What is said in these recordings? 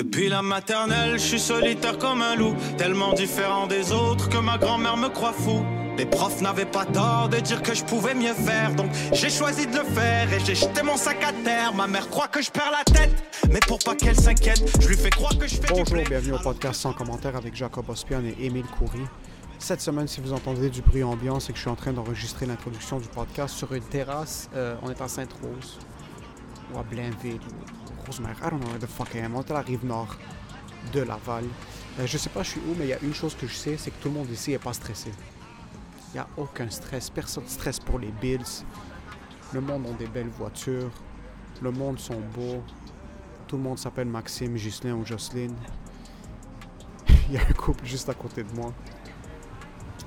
Depuis la maternelle, je suis solitaire comme un loup, tellement différent des autres que ma grand-mère me croit fou. Les profs n'avaient pas tort de dire que je pouvais mieux faire, donc j'ai choisi de le faire et j'ai jeté mon sac à terre. Ma mère croit que je perds la tête, mais pour pas qu'elle s'inquiète, je lui fais croire que je fais Bonjour, bienvenue au podcast sans commentaire avec Jacob Ospian et Émile Coury. Cette semaine, si vous entendez du bruit ambiant, c'est que je suis en train d'enregistrer l'introduction du podcast sur une terrasse. Euh, on est à Sainte-Rose, ou à Blainville, Rosemère. I don't know where the fuck I am. On est à la rive nord de Laval. Euh, je sais pas je suis où, mais il y a une chose que je sais, c'est que tout le monde ici est pas stressé. Il n'y a aucun stress. Personne ne stresse pour les bills. Le monde a des belles voitures. Le monde sont beaux. Tout le monde s'appelle Maxime, Ghislain ou Jocelyne. Il y a un couple juste à côté de moi.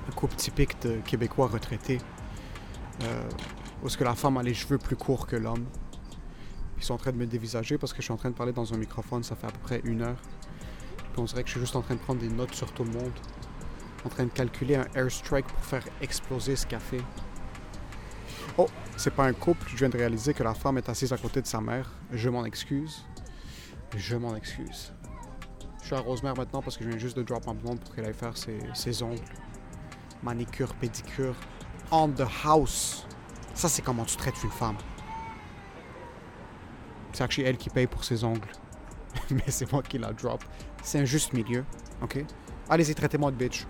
Un couple typique de Québécois retraités. Euh, où est-ce que la femme a les cheveux plus courts que l'homme? Ils sont en train de me dévisager parce que je suis en train de parler dans un microphone, ça fait à peu près une heure. Puis on dirait que je suis juste en train de prendre des notes sur tout le monde. En train de calculer un airstrike pour faire exploser ce café. Oh, c'est pas un couple, je viens de réaliser que la femme est assise à côté de sa mère. Je m'en excuse. Je m'en excuse. Je suis à Rosemère maintenant parce que je viens juste de drop ma blonde pour qu'elle aille faire ses, ses ongles. Manicure, pédicure. On the house. Ça, c'est comment tu traites une femme. C'est actually elle qui paye pour ses ongles. Mais c'est moi qui la drop. C'est un juste milieu, ok? Allez-y, traitez-moi de bitch.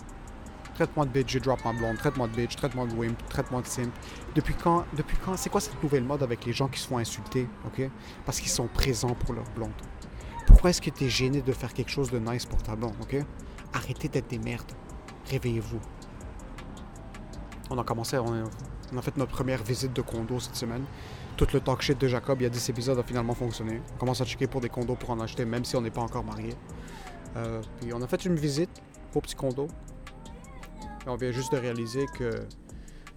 Traite-moi de bitch, j'ai drop ma blonde. Traite-moi de bitch, traite-moi de wimp, traite-moi de simp. Depuis quand, depuis quand, c'est quoi cette nouvelle mode avec les gens qui se font insulter, ok? Parce qu'ils sont présents pour leur blonde. Pourquoi est-ce que t'es gêné de faire quelque chose de nice pour ta blonde, ok? Arrêtez d'être des merdes. Réveillez-vous. On a commencé, on a fait notre première visite de condo cette semaine. Tout le talk shit de Jacob, il y a 10 épisodes, a finalement fonctionné. On commence à checker pour des condos pour en acheter, même si on n'est pas encore marié. Euh, puis on a fait une visite au petit condo. Et on vient juste de réaliser que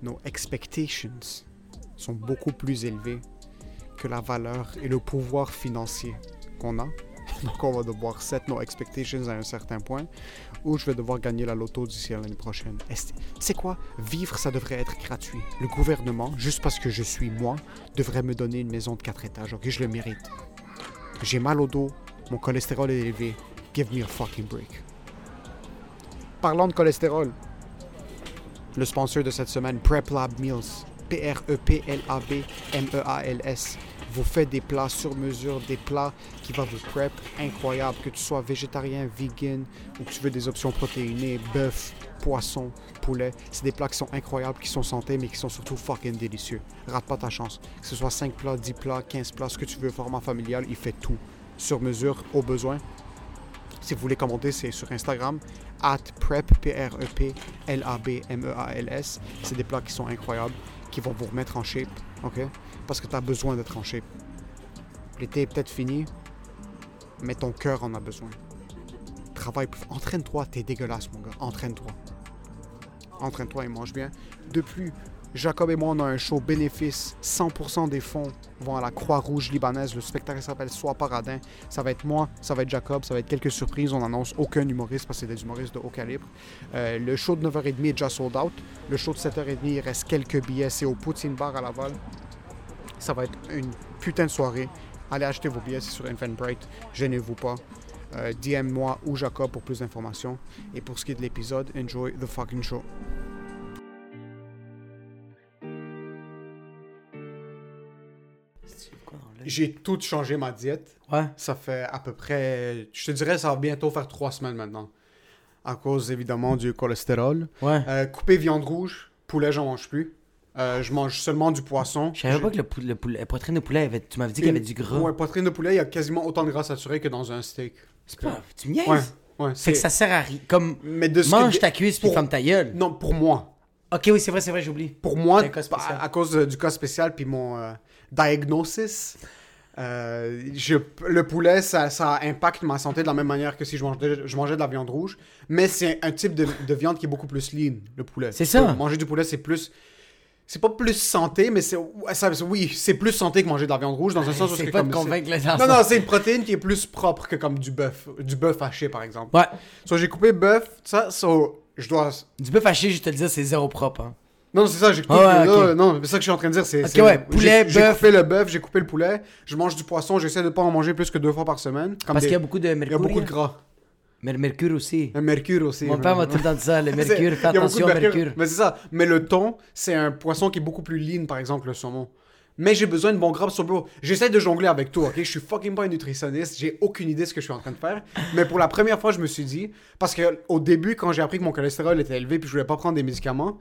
nos expectations sont beaucoup plus élevées que la valeur et le pouvoir financier qu'on a. Donc on va devoir set nos expectations à un certain point ou je vais devoir gagner la loto d'ici à l'année prochaine. C'est quoi? Vivre, ça devrait être gratuit. Le gouvernement, juste parce que je suis moi, devrait me donner une maison de 4 étages. Ok, je le mérite. J'ai mal au dos, mon cholestérol est élevé. Give me a fucking break. Parlons de cholestérol. Le sponsor de cette semaine, Prep Lab Meals. P-R-E-P-L-A-B-M-E-A-L-S. Vous faites des plats sur mesure, des plats qui vont vous prep incroyable. Que tu sois végétarien, vegan ou que tu veux des options protéinées, bœuf, poisson, poulet. C'est des plats qui sont incroyables, qui sont santé, mais qui sont surtout fucking délicieux. Rate pas ta chance. Que ce soit 5 plats, 10 plats, 15 plats, ce que tu veux, format familial, il fait tout. Sur mesure, au besoin. Si vous voulez commenter, c'est sur Instagram, at prep, P-R-E-P-L-A-B-M-E-A-L-S. C'est des plats qui sont incroyables, qui vont vous remettre en shape, ok? Parce que tu as besoin d'être en shape. L'été est peut-être fini, mais ton cœur en a besoin. Travaille plus. Entraîne-toi, t'es dégueulasse, mon gars. Entraîne-toi. Entraîne-toi et mange bien. Depuis, Jacob et moi, on a un show bénéfice. 100% des fonds vont à la Croix-Rouge libanaise. Le spectacle s'appelle Sois Paradin. Ça va être moi, ça va être Jacob, ça va être quelques surprises. On annonce aucun humoriste parce que c'est des humoristes de haut calibre. Euh, le show de 9h30 est déjà sold out. Le show de 7h30, il reste quelques billets. C'est au Poutine Bar à Laval. Ça va être une putain de soirée. Allez acheter vos billets, c'est sur Eventbrite. Gênez-vous pas. Euh, DM-moi ou Jacob pour plus d'informations. Et pour ce qui est de l'épisode, enjoy the fucking show. J'ai tout changé ma diète. Ouais. Ça fait à peu près, je te dirais, ça va bientôt faire trois semaines maintenant. À cause évidemment du cholestérol. Ouais. Euh, couper viande rouge, poulet, j'en mange plus. Euh, je mange seulement du poisson. Je savais pas que le, pou- le poitrine de poulet, avait, tu m'avais dit qu'il y avait du gras. Ouais, poitrine de poulet, il y a quasiment autant de gras saturé que dans un steak. C'est pas, tu niaises? Ouais, ouais. Fait que ça sert à rien. Comme, Mais de mange que- ta cuisse puis pour- ferme ta gueule. Non, pour moi. Ok, oui, c'est vrai, c'est vrai, j'oublie. Pour moi, à, à cause euh, du cas spécial puis mon euh, diagnosis, euh, je- le poulet, ça, ça impacte ma santé de la même manière que si je mangeais, je mangeais de la viande rouge. Mais c'est un type de, de viande qui est beaucoup plus lean, le poulet. C'est ça. Manger du poulet, c'est plus... C'est pas plus santé, mais c'est... oui, c'est plus santé que manger de la viande rouge, dans un sens où C'est pas comme... de convaincre les Non, non, c'est une protéine qui est plus propre que comme du bœuf. Du bœuf haché, par exemple. Ouais. So, j'ai coupé bœuf, ça, so, je dois... Du bœuf haché, je te le dis, c'est zéro propre. Hein. Non, c'est ça, j'ai coupé. Ah ouais. Non, c'est ça que je suis en train de dire. C'est, Ok, c'est- ouais, poulet, J'ai coupé le bœuf, j'ai coupé le poulet. Je mange du poisson, j'essaie de pas en manger plus que deux fois par semaine. Comme Parce des- qu'il y a beaucoup de il y a mercure. beaucoup de hein. gras. Mais le mercure aussi. Le mercure aussi. Mon père m'a tout le temps dit ça, le mercure, fais attention au mercure. Mais c'est ça. Mais le thon, c'est un poisson qui est beaucoup plus lean, par exemple, le saumon. Mais j'ai besoin de bon gras sur bro. J'essaie de jongler avec tout, ok? Je suis fucking pas un nutritionniste. J'ai aucune idée de ce que je suis en train de faire. Mais pour la première fois, je me suis dit, parce que au début, quand j'ai appris que mon cholestérol était élevé puis je voulais pas prendre des médicaments,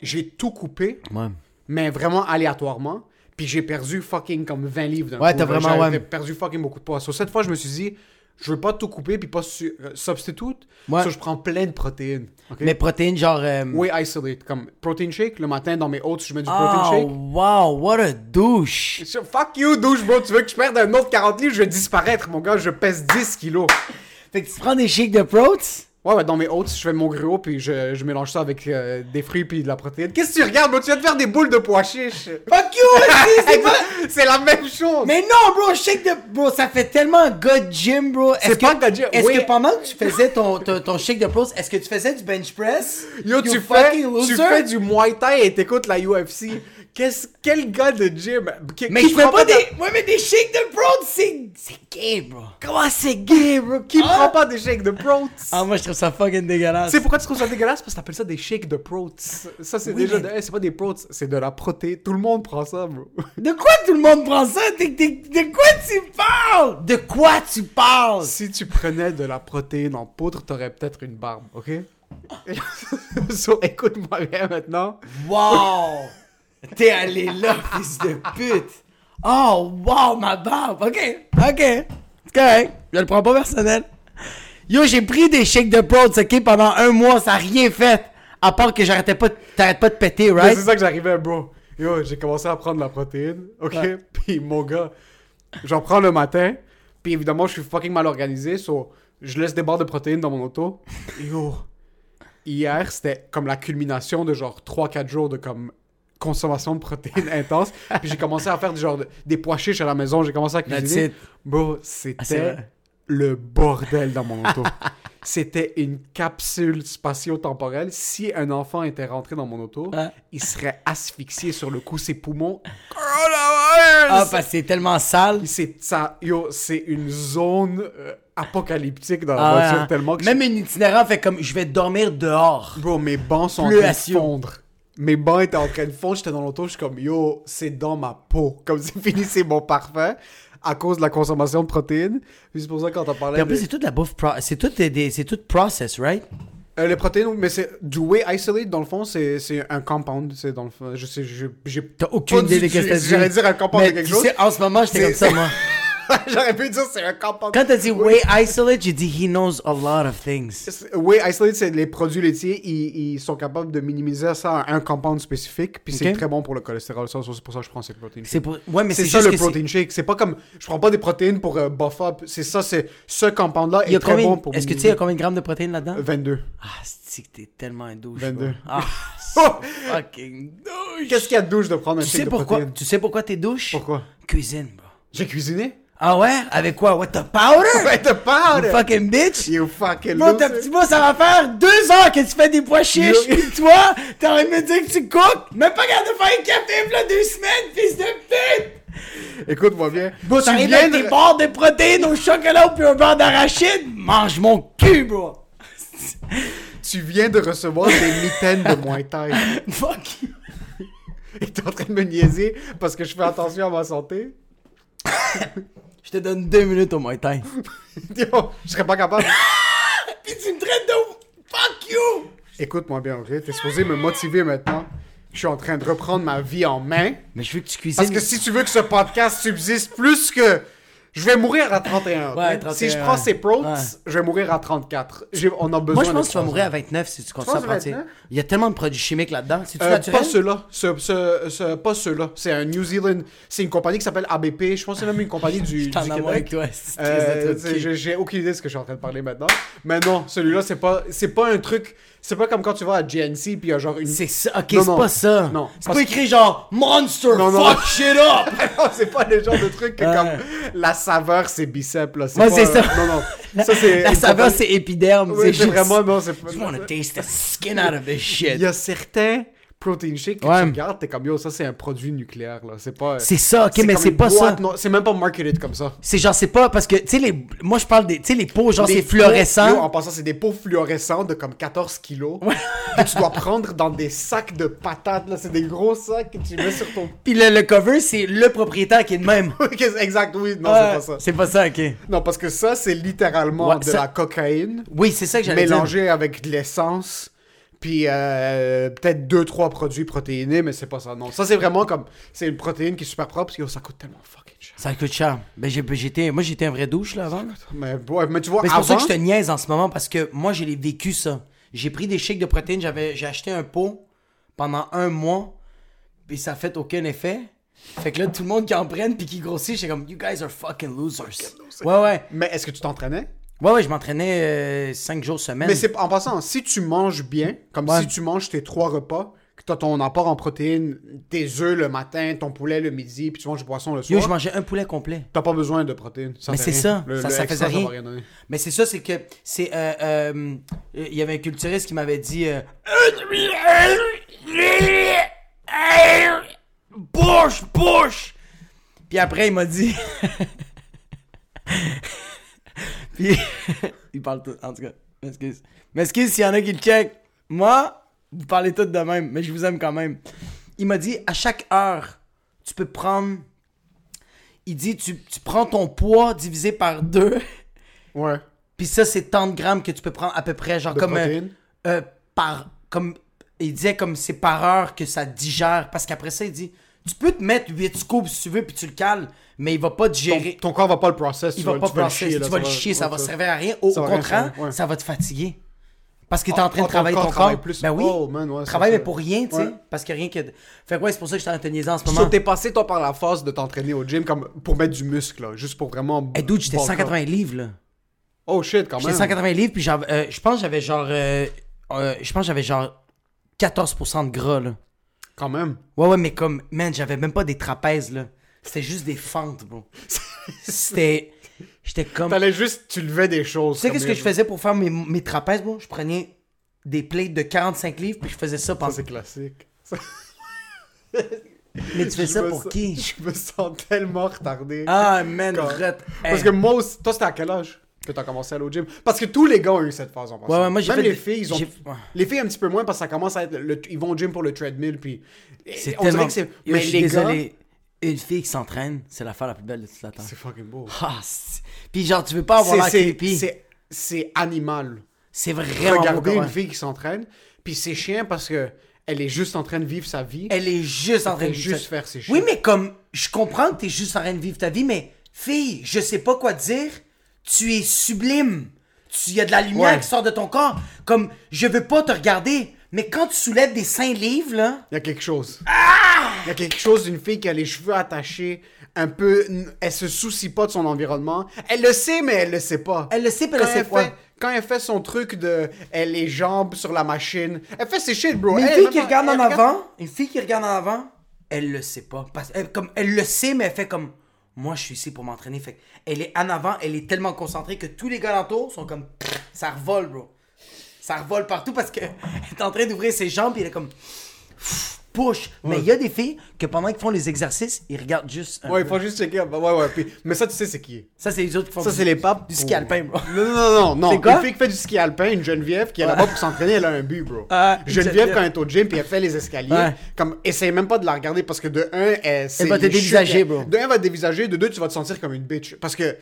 j'ai tout coupé, Ouais. mais vraiment aléatoirement. Puis j'ai perdu fucking comme 20 livres d'un Ouais, coup, t'as vraiment, ouais. perdu fucking beaucoup de poids. So, cette fois, je me suis dit, je veux pas tout couper puis pas su- euh, substitute. So, je prends plein de protéines. ok? Mais protéines, genre. euh, Oui, isolate. Comme protein shake, le matin dans mes oats, je mets du Oh, protein shake. wow, what a douche. Je- Fuck you, douche, bro. Tu veux que je perde un autre 40 livres, je vais disparaître, mon gars. Je pèse 10 kilos. Fait que tu prends des shakes de protes? Ouais, ouais, dans mes oats, je fais mon gruau, puis je, je mélange ça avec euh, des fruits puis de la protéine. Qu'est-ce que tu regardes, bro? Tu viens de faire des boules de pois chiches. Fuck you, c'est pas. C'est la même chose. Mais non, bro, shake de. Bro, ça fait tellement de gym, bro. C'est que, pas de gym, Est-ce oui. que pendant que tu faisais ton, ton, ton shake de protes, est-ce que tu faisais du bench press? Yo, You tu fais, tu fais du Muay Thai et t'écoutes la UFC. Qu'est-ce, quel gars de gym? Qui- Mais qui je fais prend pas de- des. Ouais, mais des shakes de protes, c'est. C'est gay, bro. Comment c'est gay, bro? Qui Ah. prend pas des shakes de protes? Ah, moi, je trouve ça fucking dégueulasse. Sais pourquoi tu trouves ça dégueulasse? Parce que t'appelles ça des shakes de protes. Ça, c'est Oui, déjà. mais- de- hey, c'est pas des protes, c'est de la protéine. Tout le monde prend ça, bro. De quoi tout le monde prend ça? T'es- De quoi tu parles? De quoi tu parles? si tu prenais de la protéine en poudre, t'aurais peut-être une barbe, ok? so, écoute-moi bien maintenant. Wow! T'es allé là, fils de pute! Oh, wow, ma barbe! Ok, ok. C'est correct. Je le prends pas personnel. Yo, j'ai pris des shakes de prods, ok, pendant un mois, ça a rien fait. À part que j'arrêtais pas, t'arrêtes pas de péter, right? C'est ça que j'arrivais, bro. Yo, j'ai commencé à prendre la protéine, ok? Ouais. Puis mon gars, j'en prends le matin. Puis évidemment, je suis fucking mal organisé, so je laisse des barres de protéines dans mon auto. Yo, hier, c'était comme la culmination de genre 3-4 jours de comme consommation de protéines intense. Puis j'ai commencé à faire du genre de- des pois chiches à la maison, j'ai commencé à cuisiner. it. Bro, Ah, c'était vrai. le bordel dans mon auto. C'était une capsule spatio-temporelle. Si un enfant était rentré dans mon auto, Ouais. il serait asphyxié sur le coup, ses poumons. Ah, parce que c'est tellement sale. c'est ça, yo, c'est une zone euh, apocalyptique dans la Ah, voiture hein. tellement que Même un itinérant fait comme je vais dormir dehors. Bro, mes bancs sont Plus en train de fondre. Mes bancs étaient en train de fondre. J'étais dans l'auto, je suis comme, yo, c'est dans ma peau. Comme c'est fini, c'est mon parfum. À cause de la consommation de protéines. Puis c'est pour ça que quand on parlait Puis en de... plus, c'est toute la bouffe. pro- C'est tout des, c'est tout process, right? Euh, les protéines, mais c'est du whey isolate, dans le fond, c'est c'est un compound. C'est dans le fond, je sais, je- j'ai T'as aucune idée de qu'est-ce que. J'allais dire un compound Mais de quelque tu chose. sais, en ce moment, j'étais comme ça, moi. J'aurais pu dire c'est un compound. Quand t'as dit Way Isolate, j'ai dit He knows a lot of things. Whey isolate, c'est les produits laitiers, ils, ils sont capables de minimiser ça à un compound spécifique, puis c'est très bon pour le cholestérol. Ça, c'est pour ça que je prends ces protéines. C'est pour... Ouais, mais C'est ça juste le protein shake. C'est pas comme. Je prends pas des protéines pour euh, buff up. C'est ça, c'est. Ce compound-là Il y est très combien... bon pour. Est-ce que tu sais, il y minimiser- a combien de grammes de protéines là-dedans? 22. Ah, c'est que t'es tellement un douche. 22. bro. Ah, fucking douche. Qu'est-ce qu'il y a de douche de prendre un Tu sais de pourquoi? protéines? Tu sais pourquoi t'es douche? Pourquoi? Cuisine, bro. J'ai cuisiné? Ah ouais? Avec quoi? What the powder? Ouais, te parle You fucking bitch? You fucking Bro, ta petit bout, ça va faire deux heures que tu fais des pois chiches, Yo. pis toi, t'as envie de me dire que tu cookes? Même pas capable de faire un café, là, deux semaines, fils de pute! Écoute-moi bien. Bro, tu t'arrives viens avec de- tes barres de protéines au chocolat puis un beurre d'arachide? Mange mon cul, bro! Tu viens de recevoir des mitaines de Muay Thai. Fuck you! Et t'es en train de me niaiser parce que je fais attention à ma santé? Je te donne deux minutes au Muay Thai. Yo, je serais pas capable. Pis tu me traites de... Fuck you! Écoute-moi bien, ok? T'es supposé me motiver maintenant. Je suis en train de reprendre ma vie en main. Mais je veux que tu cuisines... Parce que si tu veux que ce podcast subsiste plus que. Je vais mourir à 31. ok? Ouais, 31, si je prends ces protes, Ouais. je vais mourir à 34. J'ai- On a besoin Moi, je pense que tu vas mourir à 29 si tu. 29? Il y a tellement de produits chimiques là-dedans. C'est-tu Euh, pas ceux-là. Ce, ce, ce- pas ceux-là. C'est un New Zealand. C'est une compagnie qui s'appelle ABP. Je pense que c'est même une compagnie du, Je du Québec. c'est Euh, j'ai aucune idée de ce que je suis en train de parler maintenant. Mais non, celui-là, c'est pas, c'est pas un truc. C'est pas comme quand tu vas à GNC puis il y a genre une. C'est ça, ok, c'est pas ça. Non. C'est pas écrit genre Monster, Non, non. fuck shit up! Non, c'est pas le genre de truc que comme la saveur c'est biceps là. Pas- c'est ça. Non non. Ça c'est. La saveur, c'est épiderme. Oui, c'est vraiment non c'est. You wanna taste the skin out of this shit. Il y a certains protein shake que Ouais. tu regardes, t'es comme yo, ça c'est un produit nucléaire là. C'est pas. C'est ça, ok, mais c'est pas boîte, ça. non, c'est même pas marketed comme ça. C'est genre, c'est pas parce que, tu sais, les... moi je parle des. Tu sais, les pots, genre, c'est fluorescent. yo, en passant, c'est des pots fluorescents de comme 14 kilos. Que tu dois prendre dans des sacs de patates. là. C'est des gros sacs que tu mets sur ton. Puis le, le cover, c'est le propriétaire qui est de même. exact, oui. Non, c'est pas ça. C'est pas ça, ok. Non, parce que ça, c'est littéralement Ouais, de ça- la cocaïne Oui, c'est ça que j'allais dire. mélangée avec de l'essence. Puis euh, peut-être deux trois produits protéinés, mais c'est pas ça. Non, ça c'est vraiment comme c'est une protéine qui est super propre parce que yo, ça coûte tellement fucking cher. Ça coûte cher. J'ai- j'étais, moi, j'étais un vrai douche, là, avant. Mais, ouais, mais tu vois, Mais c'est pour ça que je te niaise en ce moment, parce que moi, j'ai vécu ça. J'ai pris des shakes de protéines, j'avais, j'ai acheté un pot pendant un mois, puis ça a fait aucun effet. Fait que là, tout le monde qui en prenne puis qui grossit, j'étais comme, you guys are fucking losers. Ouais, ouais. mais est-ce que tu t'entraînais? Ouais, ouais, je m'entraînais 5 jours semaine. Mais c'est en passant, si tu manges bien, comme Ouais. si tu manges tes trois repas, que tu as ton apport en protéines, tes œufs le matin, ton poulet le midi, puis tu manges du poisson le Yo, je soir, mangeais un poulet complet. t'as pas besoin de protéines. Ça Mais c'est ça, Le- ça- le ça extra, faisait rien. Mais c'est ça, c'est que c'est euh, euh, il y avait un culturiste qui m'avait dit euh, bouche bouche. Puis après il m'a dit Puis il parle tout en tout cas. M'excuse. M'excuse s'il y en a qui le check. Moi, vous parlez tous de même, mais je vous aime quand même. Il m'a dit à chaque heure, tu peux prendre il dit tu, tu prends ton poids divisé par deux Ouais. puis ça, c'est tant de grammes que tu peux prendre à peu près, genre De comme euh, euh, par. Comme, il disait comme c'est par heure que ça digère. Parce qu'après ça, il dit tu peux te mettre 8 scoops si tu veux, puis tu le cales, mais il va pas Ton, digérer. ton corps va pas le process. il tu va pas le là, tu vas le chier, ça va servir à rien. Au, contraire, ça va te fatiguer. Parce que t'es Ah, en train de ah, ton travailler corps ton corps. plus. Ben oui. Oh, man, ouais, ça, travaille mais pour rien, tu sais. Parce que rien que. Fait ouais, c'est pour ça que j'étais en train de niaiser en ce moment. t'es passé, toi, par la phase de t'entraîner au gym comme pour mettre du muscle, là, juste pour vraiment. Hey, dude, j'étais bulk up. 180 livres, là. Oh shit, quand J'étais même. 180 livres, puis j'avais, euh, je pense que j'avais genre. euh, euh, je pense que j'avais genre 14% de gras, là. Quand même. Ouais, ouais, mais comme, man, j'avais même pas des trapèzes, là. C'était juste des fentes, bro. C'était. J'étais comme. Tu T'allais juste, tu levais des choses. sais, comme qu'est-ce que je faisais pour faire mes, mes trapèzes, bro? Je prenais des plates de 45 livres, puis je faisais ça Ça, pendant. c'est classique. Mais tu fais Je ça pour sens- qui? Je me sens tellement retardé. Ah, man, Quand- ret- Parce que moi aussi, toi, c'était à quel âge que t'as commencé à aller au gym? Parce que tous les gars ont eu cette phase en. Ouais, ouais, moi, j'ai Même fait les des- filles, ils ont... Les filles un petit peu moins parce que ça commence à être... le- Ils vont au gym pour le treadmill, puis... C'est on tellement. dirait que c'est... Mais je suis les désolé. Une fille qui s'entraîne, c'est l'affaire la plus belle de toute la temps. C'est fucking beau. Ah, Puis genre, tu veux pas avoir la creepy. C'est animal. C'est vraiment Regarder beau, une fille qui s'entraîne, puis c'est chiant parce que elle est juste en train de vivre sa vie. Elle est juste en train de juste ça. faire ses Oui, shit. mais comme, je comprends que t'es juste en train de vivre ta vie, mais fille, je sais pas quoi dire. Tu es sublime. Il y a de la lumière Ouais. qui sort de ton corps. Comme, je veux pas te regarder, mais quand tu soulèves des 5 livres, là. Il y a quelque chose. Ah! Il y a quelque chose d'une fille qui a les cheveux attachés, un peu... Elle se soucie pas de son environnement. Elle le sait, mais elle le sait pas. Elle le sait, puis elle le sait pas. fait, quand elle fait son truc de elle les jambes sur la machine, elle fait ses shit, bro. Mais une Elle, fille qui regarde en avant, une fille qui regarde en avant, elle le sait pas. Parce, elle, comme, elle le sait, mais elle fait comme, moi, je suis ici pour m'entraîner. Fait elle est en avant, elle est tellement concentrée que tous les gars sont comme, ça revole, bro. Ça revole partout parce que elle est en train d'ouvrir ses jambes et elle est comme, push. Mais il y a des filles que pendant qu'ils font les exercices, ils regardent juste. un Ouais, il peu. faut juste checker. Ouais, ouais. puis- mais ça, tu sais, c'est qui? Ça, c'est les autres qui font Ça, du- c'est les papes. du ski alpin, bro. Non, non, non, non. C'est quoi? Une fille qui fait du ski alpin, une Geneviève qui est là-bas pour s'entraîner, elle a un but, bro. Ah, Geneviève, quand elle est au gym puis elle fait les escaliers, Ouais. comme, essaye même pas de la regarder parce que de un, elle, c'est Elle va te dévisager, bro. De un, elle va te dévisager, de deux, tu vas te sentir comme une bitch. Parce que,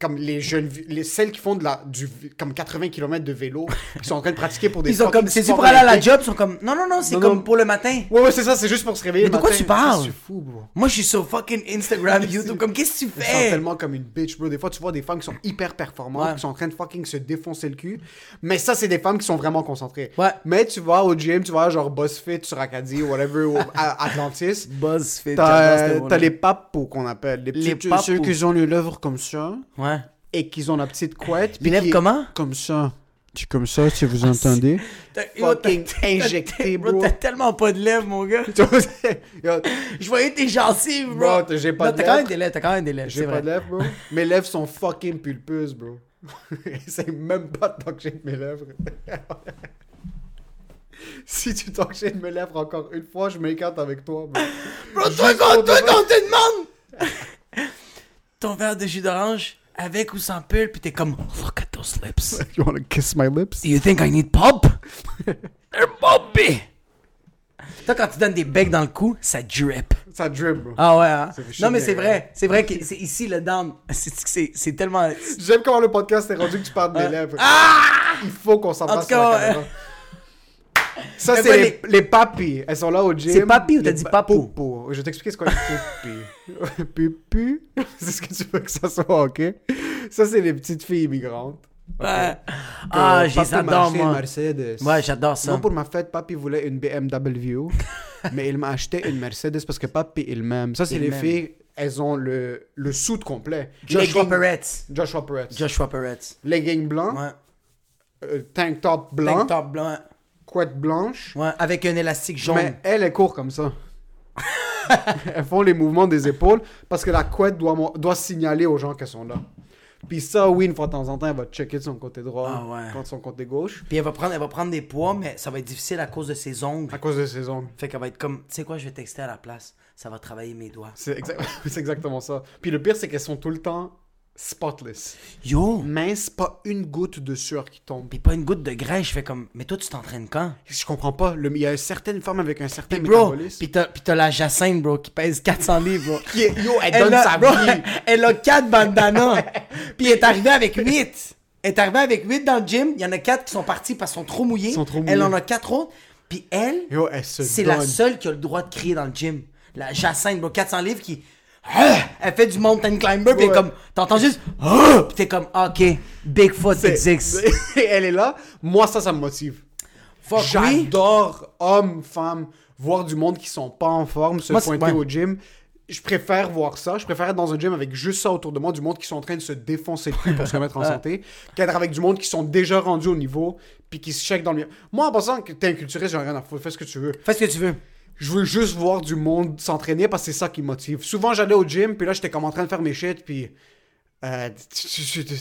comme les jeunes, les, celles qui font de la, du, comme 80 km de vélo, qui sont en train de pratiquer pour des Ils sont comme, sports pour aller à la job? Ils sont comme, non, non, non, c'est comme pour le matin. Ouais, ouais, c'est ça, c'est juste pour se réveiller. Mais de quoi tu parles? C'est fou, bro. Moi, je suis sur fucking Instagram, YouTube. Comme, qu'est-ce que tu Ils sont fais? tellement comme une bitch, bro. Des fois, tu vois des femmes qui sont hyper performantes, Ouais. qui sont en train de fucking se défoncer le cul. Mais ça, c'est des femmes qui sont vraiment concentrées. Ouais. Mais tu vas au gym, tu vas genre BuzzFit sur Acadie ou whatever, ou Atlantis. BuzzFeed. T'as t'as les papos qu'on appelle. Les, Les petits- papos. Ceux qui ont les lèvres comme ça Ouais. et qui ont la petite couette. Les lèvres comment? Comme ça. C'est comme ça, si vous entendez. T'as- yo, Fucking injecté, bro. bro. T'as tellement pas de lèvres, mon gars. Je voyais tes gencives, bro. Bro, t'as- j'ai pas Non, de T'as quand même lèvres. des lèvres, t'as quand même des lèvres. J'ai pas vrai. de lèvres, bro. Mes lèvres sont fucking pulpeuses, bro. C'est même pas tant que j'ai mes lèvres. si tu t'enchaînes mes lèvres encore une fois, je m'écarte avec toi. bro. Bro, toi, quand, toi, quand on te demande ton verre de jus d'orange avec ou sans pull, puis t'es comme, look at those lips. You wanna kiss my lips? Do you think I need pulp? They're bumpy. Toi, quand tu donnes des becs dans le cou, ça drip. Ça drip, bro. Ah ouais, hein? Non, mais c'est vrai. C'est vrai que c'est ici le down. C'est- tellement. J'aime comment le podcast est rendu que tu parles de mes lèvres. Il faut qu'on s'en En passe sur la caméra. Ça, c'est les, les papis. Elles sont là au gym. C'est papi ou t'as dit pa- papou? Poupou. Je vais t'expliquer ce qu'est papi. Pupu. C'est ce que tu veux que ça soit, ok? Ça, c'est les petites filles immigrantes. Ouais. Ah, Que j'ai papi m'a adore, acheté une moi. Mercedes. Ouais, j'adore ça. Moi, pour ma fête, papi voulait une BMW, mais il m'a acheté une Mercedes parce que papi, il m'aime. Ça, c'est Il les filles, elles ont le, le suit complet. Joshua Peretz. Joshua Peretz. Joshua Peretz. Legging blanc, Ouais. euh, tank top blanc, Tank top blanc. Couette blanche. Ouais, avec un élastique jaune. Mais elle, elle court comme ça. elles font les mouvements des épaules parce que la couette doit, doit signaler aux gens qu'elles sont là. Puis ça, oui, une fois de temps en temps, elle va checker de son côté droit, Ah ouais. contre son côté gauche, Puis elle va, prendre, elle va prendre des poids, mais ça va être difficile à cause de ses ongles. à cause de ses ongles. Fait qu'elle va être comme, tu sais quoi, je vais texter à la place. Ça va travailler mes doigts. C'est exactement ça. Puis le pire, c'est qu'elles sont tout le temps spotless. Yo! Mince, pas une goutte de sueur qui tombe. Puis pas une goutte de graisse. Je fais comme, mais toi, tu t'entraînes quand? Je comprends pas. Le- Il y a certaines femmes avec un certain Puis bro, métabolisme. puis t'as, puis t'as la Jacinthe, bro, qui pèse 400 livres, bro. Qui est- Yo, elle, Elle donne a, sa bro, vie. elle a 4 bandanas. puis elle est arrivée avec 8. Elle est arrivée avec 8 dans le gym. Il y en a 4 qui sont partis parce qu'ils sont trop mouillés. Ils sont trop Elle en a 4 autres. Puis elle, Yo, elle c'est donne. la seule qui a le droit de crier dans le gym. La Jacinthe, bro, 400 livres qui. Ah! Elle fait du mountain climber, puis Ouais. comme. T'entends juste. Ah! Puis t'es comme, ok, Bigfoot existe. elle est là. Moi, ça, ça me motive. J'adore hommes, femmes, voir du monde qui sont pas en forme, se Moi, pointer ouais. au gym. Je préfère voir ça. Je préfère être dans un gym avec juste ça autour de moi, du monde qui sont en train de se défoncer le cul pour se remettre en santé, qu'être avec du monde qui sont déjà rendus au niveau, puis qui se checkent dans le mien. Moi, en pensant que t'es un culturiste, j'en ai rien à foutre. Fais ce que tu veux. Fais ce que tu veux. Je veux juste voir du monde s'entraîner parce que c'est ça qui motive. Souvent, j'allais au gym, puis là, j'étais comme en train de faire mes shit, puis euh,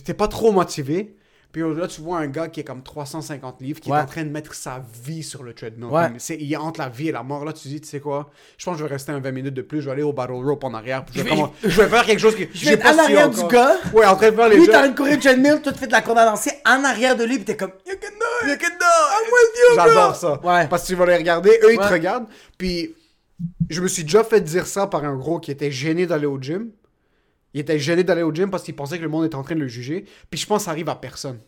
t'es pas trop motivé. Puis là, tu vois un gars qui est comme 350 livres, qui Ouais. est en train de mettre sa vie sur le treadmill. Ouais. C'est- il est entre la vie et la mort. Là, tu dis, tu sais quoi, je pense que je vais rester un 20 minutes de plus, je vais aller au battle rope en arrière. puis Je, vais, Je vais- comment- je vais faire quelque chose qui. Je vais être en arrière du gars. Ouais, en train de faire les Lui, jeux. t'as une courir de treadmill, toi, tu fais de la corde à lancer en arrière de lui, puis t'es comme, You can do it! You can do it! I'm with you, bro! J'adore ça. Ouais. Parce que tu vas les regarder, eux, ils te regardent. Puis, je me suis déjà fait dire ça par un gros qui était gêné d'aller au gym. Il était gêné d'aller au gym parce qu'il pensait que le monde était en train de le juger. Puis, je pense que ça arrive à personne.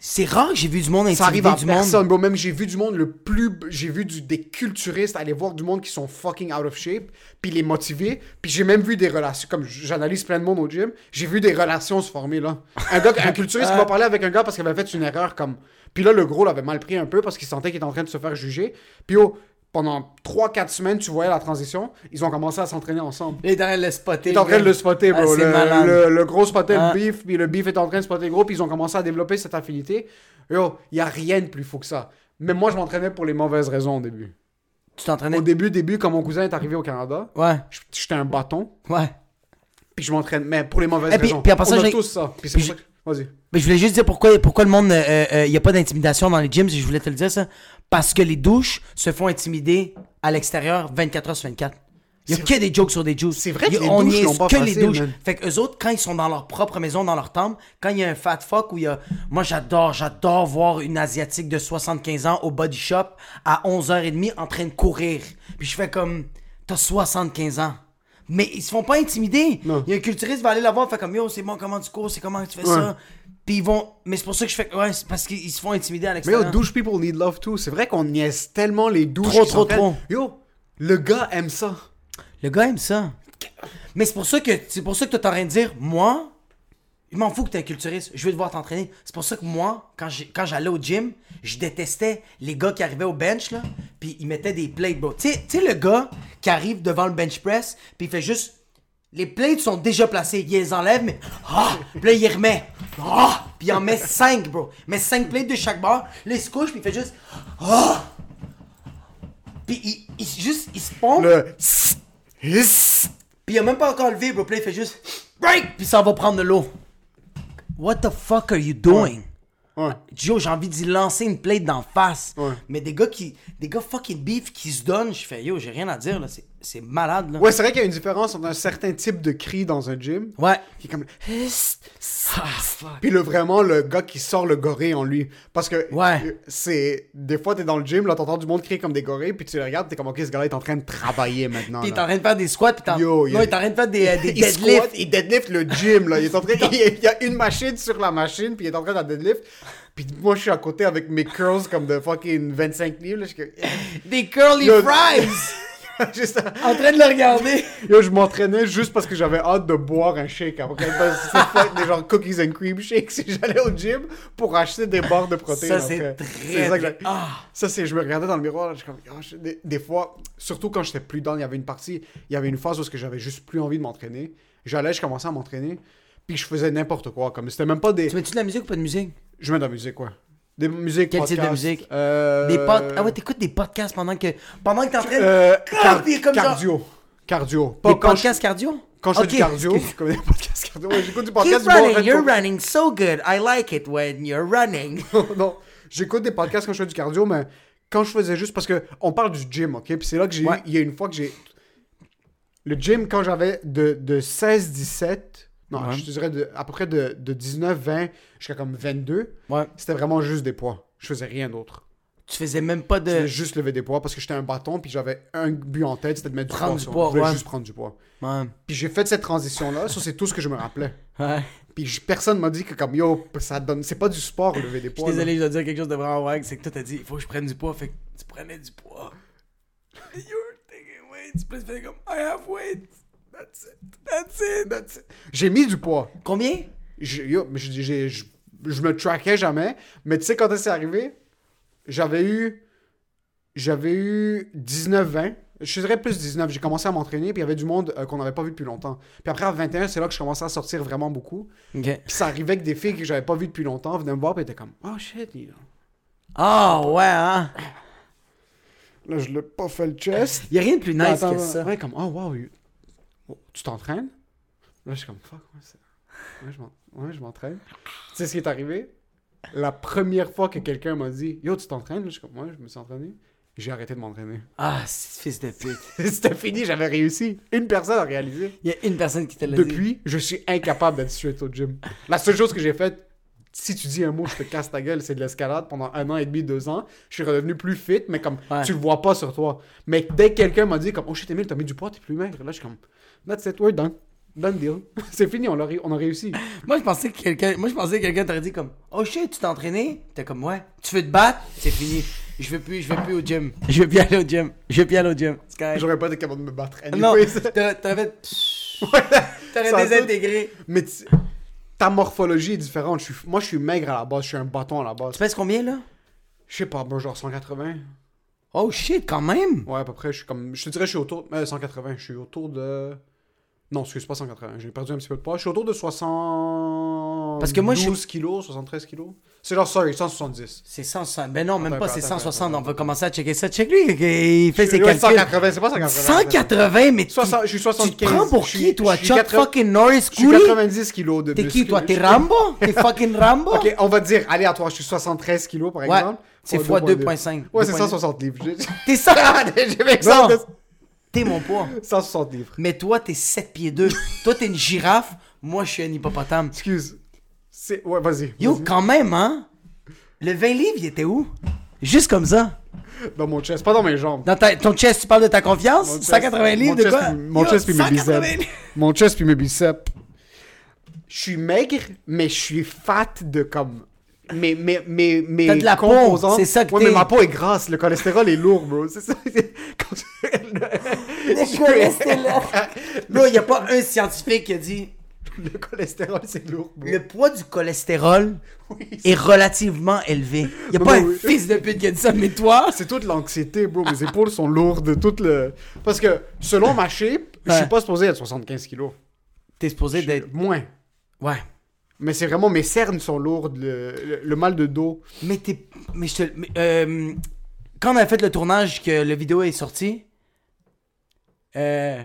C'est rare que j'ai vu du monde Ça arrive à du personne, monde. bro. Même j'ai vu du monde le plus. J'ai vu du- des culturistes aller voir du monde qui sont fucking out of shape, puis les motiver. Puis j'ai même vu des relations. Comme j'analyse plein de monde au gym, j'ai vu des relations se former là. Un gars, un culturiste qui va parler avec un gars parce qu'il avait fait une erreur comme. Puis là, le gros l'avait mal pris un peu parce qu'il sentait qu'il était en train de se faire juger. Puis oh, pendant 3-4 semaines, tu voyais la transition. Ils ont commencé à s'entraîner ensemble. Il est en train de le spotter. Il est en train de le spotter, Ah, bro. c'est le, le- le gros spottait Ah. le beef, puis le beef est en train de spotter le gros, puis ils ont commencé à développer cette affinité. Yo, il y a rien de plus fou que ça. Mais moi, je m'entraînais pour les mauvaises raisons au début. Tu t'entraînais? Au début, début, quand mon cousin est arrivé au Canada, Ouais, j'étais un bâton, ouais. puis je m'entraîne, mais pour les mauvaises Et puis- raisons. puis passant, On a tous ça. Puis c'est puis pour ça que- Vas-y. Mais je voulais juste dire pourquoi, pourquoi le monde, il euh, euh, y a pas d'intimidation dans les gyms, et je voulais te le dire ça. Parce que les douches se font intimider à l'extérieur 24 heures sur 24. Il y a que des jokes sur des douches. C'est vrai que a- les on douches pas que facile, les douches. Fait que eux autres, quand ils sont dans leur propre maison, dans leur temple, quand il y a un fat fuck où il y a. Moi, j'adore, j'adore voir une Asiatique de 75 ans au body shop à 11h30 en train de courir. Puis je fais comme. T'as 75 ans. Mais ils se font pas intimider. Non. Il y a un culturiste qui va aller la voir, fait comme yo, c'est bon, comment tu cours, c'est comment tu fais Ouais. ça? Puis ils vont. Mais c'est pour ça que je fais. Ouais, c'est parce qu'ils se font intimider à Mais yo, l'extérieur. douche people need love too. C'est vrai qu'on niaise tellement les douches. Trop, qui trop, s'entraînent. trop. Yo, le gars aime ça. Le gars aime ça. Mais c'est pour ça que c'est pour ça que tu en train de dire, moi, je m'en fous que t'es un culturiste, je veux te voir t'entraîner. C'est pour ça que moi, quand j'ai- quand j'allais au gym, je détestais les gars qui arrivaient au bench, là, puis ils mettaient des plates, bro. Tu sais- tu sais, le gars qui arrive devant le bench press, puis il fait juste. Les plates sont déjà placés, il les enlève, mais. Ah! Puis là, il remet. Ah! Puis il en met 5, bro. Il met 5 plates de chaque barre. Là, il se couche, puis il fait juste. Ah! Puis il, il, juste, il se pompe. Le. Puis il a même pas encore levé, bro. Puis là, il fait juste break, puis ça va prendre de l'eau. What the fuck are you doing? Ouais. Yo, j'ai envie d'y lancer une plate d'en face. Ouais. Mais des gars qui. Des gars fucking beef qui se donnent, je fais yo, j'ai rien à dire, là. C'est, c'est malade, là. Ouais, c'est vrai qu'il y a une différence entre un certain type de cri dans un gym, Ouais. qui est comme... Ah, fuck. Puis le vraiment le gars qui sort le goré en lui. Parce que Ouais. euh, c'est. Des fois, t'es dans le gym, là, t'entends du monde crier comme des gorilles, puis tu le regardes, t'es comme, ok, ce gars-là est en train de travailler maintenant. Puis il est en train de faire des squats, puis t'en... Yo, non, il a- il est en train de faire des, euh, des il deadlifts. squat, il deadlift le gym, là. Il est en train. il, y a, une machine sur la machine, puis il est en train de deadlift. Puis moi, je suis à côté avec mes curls comme de fucking 25 livres, là. Je Des curly fries! Juste- en train de le regarder. Yo, je m'entraînais juste parce que j'avais hâte de boire un shake après. Que c'est pas des genre cookies and cream shakes. Si j'allais au gym pour acheter des barres de protéines. Ça, c'est après. très... ça que Ah! Ça, c'est, je me regardais dans le miroir, là, je je- des, des fois, surtout quand j'étais plus dans, il y avait une partie, il y avait une phase où j'avais juste plus envie de m'entraîner. J'allais, je commençais à m'entraîner, puis je faisais n'importe quoi. Comme c'était même pas des. Tu mets-tu de la musique ou pas de musique? Je mets de la musique, quoi. Des musiques, Quel type de podcasts, musique? euh, Des pod... Ah ouais, t'écoutes des podcasts pendant que... Pendant que t'es en train de... euh, car- comme cardio. Cardio. Pas Des quand je- podcasts cardio? Quand je fais du cardio, comme des podcasts cardio. Ouais, j'écoute du Keep podcast du bon running, Red you're running so good. I like it when you're running. non, j'écoute des podcasts quand je fais du cardio, mais quand je faisais juste parce que on parle du gym, ok? Puis c'est là que j'ai eu, Ouais. il y a une fois que j'ai. Le gym, quand j'avais de, de 16, 17, non, Ouais. je te dirais de, à peu près de, de 19, 20 jusqu'à comme 22, Ouais. c'était vraiment juste des poids. Je faisais rien d'autre. Tu faisais même pas Je de... juste lever des poids parce que j'étais un bâton, puis j'avais un but en tête, c'était de mettre Prendre du du poids. poids, sur- je voulais juste prendre du poids. Ouais. Puis j'ai fait cette transition-là, ça c'est tout ce que je me rappelais. Ouais. Puis personne m'a dit que comme yo, ça donne. C'est pas du sport lever des Je poids. suis désolé, là. je dois dire quelque chose de vraiment wack. C'est que toi, t'as dit, il faut que je prenne du poids. Fait que tu prenais du poids. You're taking weights. Puis tu faisais comme, I have weights. That's it. That's it. That's it. J'ai mis du poids. Combien? Je, yo, je, j'ai- je, je me traquais jamais. Mais tu sais, quand c'est arrivé, j'avais eu. J'avais eu 19-20. Je dirais plus 19. J'ai commencé à m'entraîner, puis il y avait du monde euh, qu'on n'avait pas vu depuis longtemps. Puis après, à 21, c'est là que je commençais à sortir vraiment beaucoup. Puis ça arrivait que des filles que j'avais pas vues depuis longtemps venaient me voir, puis étaient comme Oh shit, il- Ah, ouais, hein? là, je l'ai pas fait le chest. Y a rien de plus nice Attends, que ça. Ouais, comme, oh wow, you- oh, tu t'entraînes? Là, je suis comme, fuck, ouais, ouais, je m'entraîne. tu sais ce qui est arrivé? La première fois que quelqu'un m'a dit, yo, tu t'entraînes? Je suis comme, ouais, je me suis entraîné. J'ai arrêté de m'entraîner. Ah, c'est fils de pute. C'était fini, j'avais réussi. Une personne a réalisé. Y a une personne qui te l'a dit. Depuis, je suis incapable d'être straight au gym. La seule chose que j'ai faite, si tu dis un mot, je te casse ta gueule, c'est de l'escalade pendant un an et demi, deux ans. Je suis redevenu plus fit, mais comme Ouais. tu le vois pas sur toi. Mais dès que quelqu'un m'a dit comme oh shit Emile, t'as mis du poids, t'es plus maigre. Là, je suis comme that's it, we're done. Done deal. c'est fini, on a, on a réussi. Moi, je pensais que quelqu'un, moi, je pensais que quelqu'un t'aurait dit comme, oh shit, tu t'es entraîné? T'es comme, ouais. Tu veux te battre? C'est fini. Je veux plus, je veux plus au gym. Je veux plus aller au gym. Je veux plus aller au gym. J'aurais pas été capable de me battre. Non, Anyways. t'aurais t'aurais désintégré. mais ta morphologie est différente. Je suis- moi, je suis maigre à la base, je suis un bâton à la base. Tu pèses combien, là? Je sais pas, bon, genre 180. Oh shit, quand même! Ouais, à peu près, je suis comme. Je te dirais, je suis autour. euh, 180, je suis autour de. Non, excuse pas 180, j'ai perdu un petit peu de poids. Je suis autour de 60. Parce que moi, je suis- 12 kilos, 73 kilos. C'est genre, sorry, 170. C'est 160. Ben non, même Attends, pas, c'est attends, 160. attends, On va commencer à checker ça. Check lui, il fait ses Ouais, calculs. 180, c'est pas 180. 180, mais tu, 60 je suis tu 75. te prends pour je qui, toi? je Chuck 80 fucking Norris Je suis Cooley? 90 kilos de T'es qui, toi? T'es Je- Rambo? T'es fucking Rambo? Ok, on va dire aléatoire, je suis 73 kilos par Ouais, exemple. c'est 2.2. 2.5. Ouais, c'est 2.2. 160 livres. T'es ça? J'ai T'es mon poids. 160 livres. Mais toi, t'es 7 pieds 2. toi, t'es une girafe. Moi, je suis un hippopotame. Excuse. C'est... Ouais, vas-y. Yo, vas-y. quand même, hein? Le 20 livres, il était où? Juste comme ça. Dans mon chest, pas dans mes jambes. Dans ta- ton chest, tu parles de ta confiance? Mon chest- 180 livres mon de chest quoi? mon Yo, chest puis mes 180 biceps. Mon chest puis mes biceps. Je suis maigre, mais je suis fat de comme. Mes, mes, mes, mes T'as de la peau, c'est ça que Ouais, mais ma peau est grasse. Le cholestérol est lourd, bro. C'est ça. Le cholestérol. Bro, y a pas un scientifique qui a dit Le cholestérol, c'est lourd, bro. le poids du cholestérol Oui, est relativement élevé. Y a pas un oui. fils de pute qui a dit ça, mais toi? C'est toute l'anxiété, bro. Mes épaules sont lourdes. Toute le... Parce que, selon ma shape, je suis pas supposé être 75 kilos. T'es supposé d'être. Moins. Ouais. Mais c'est vraiment, mes cernes sont lourdes. Le, le- le mal de dos. Mais t'es. Mais je te. mais, euh, quand on a fait le tournage, que le vidéo est sorti. Euh.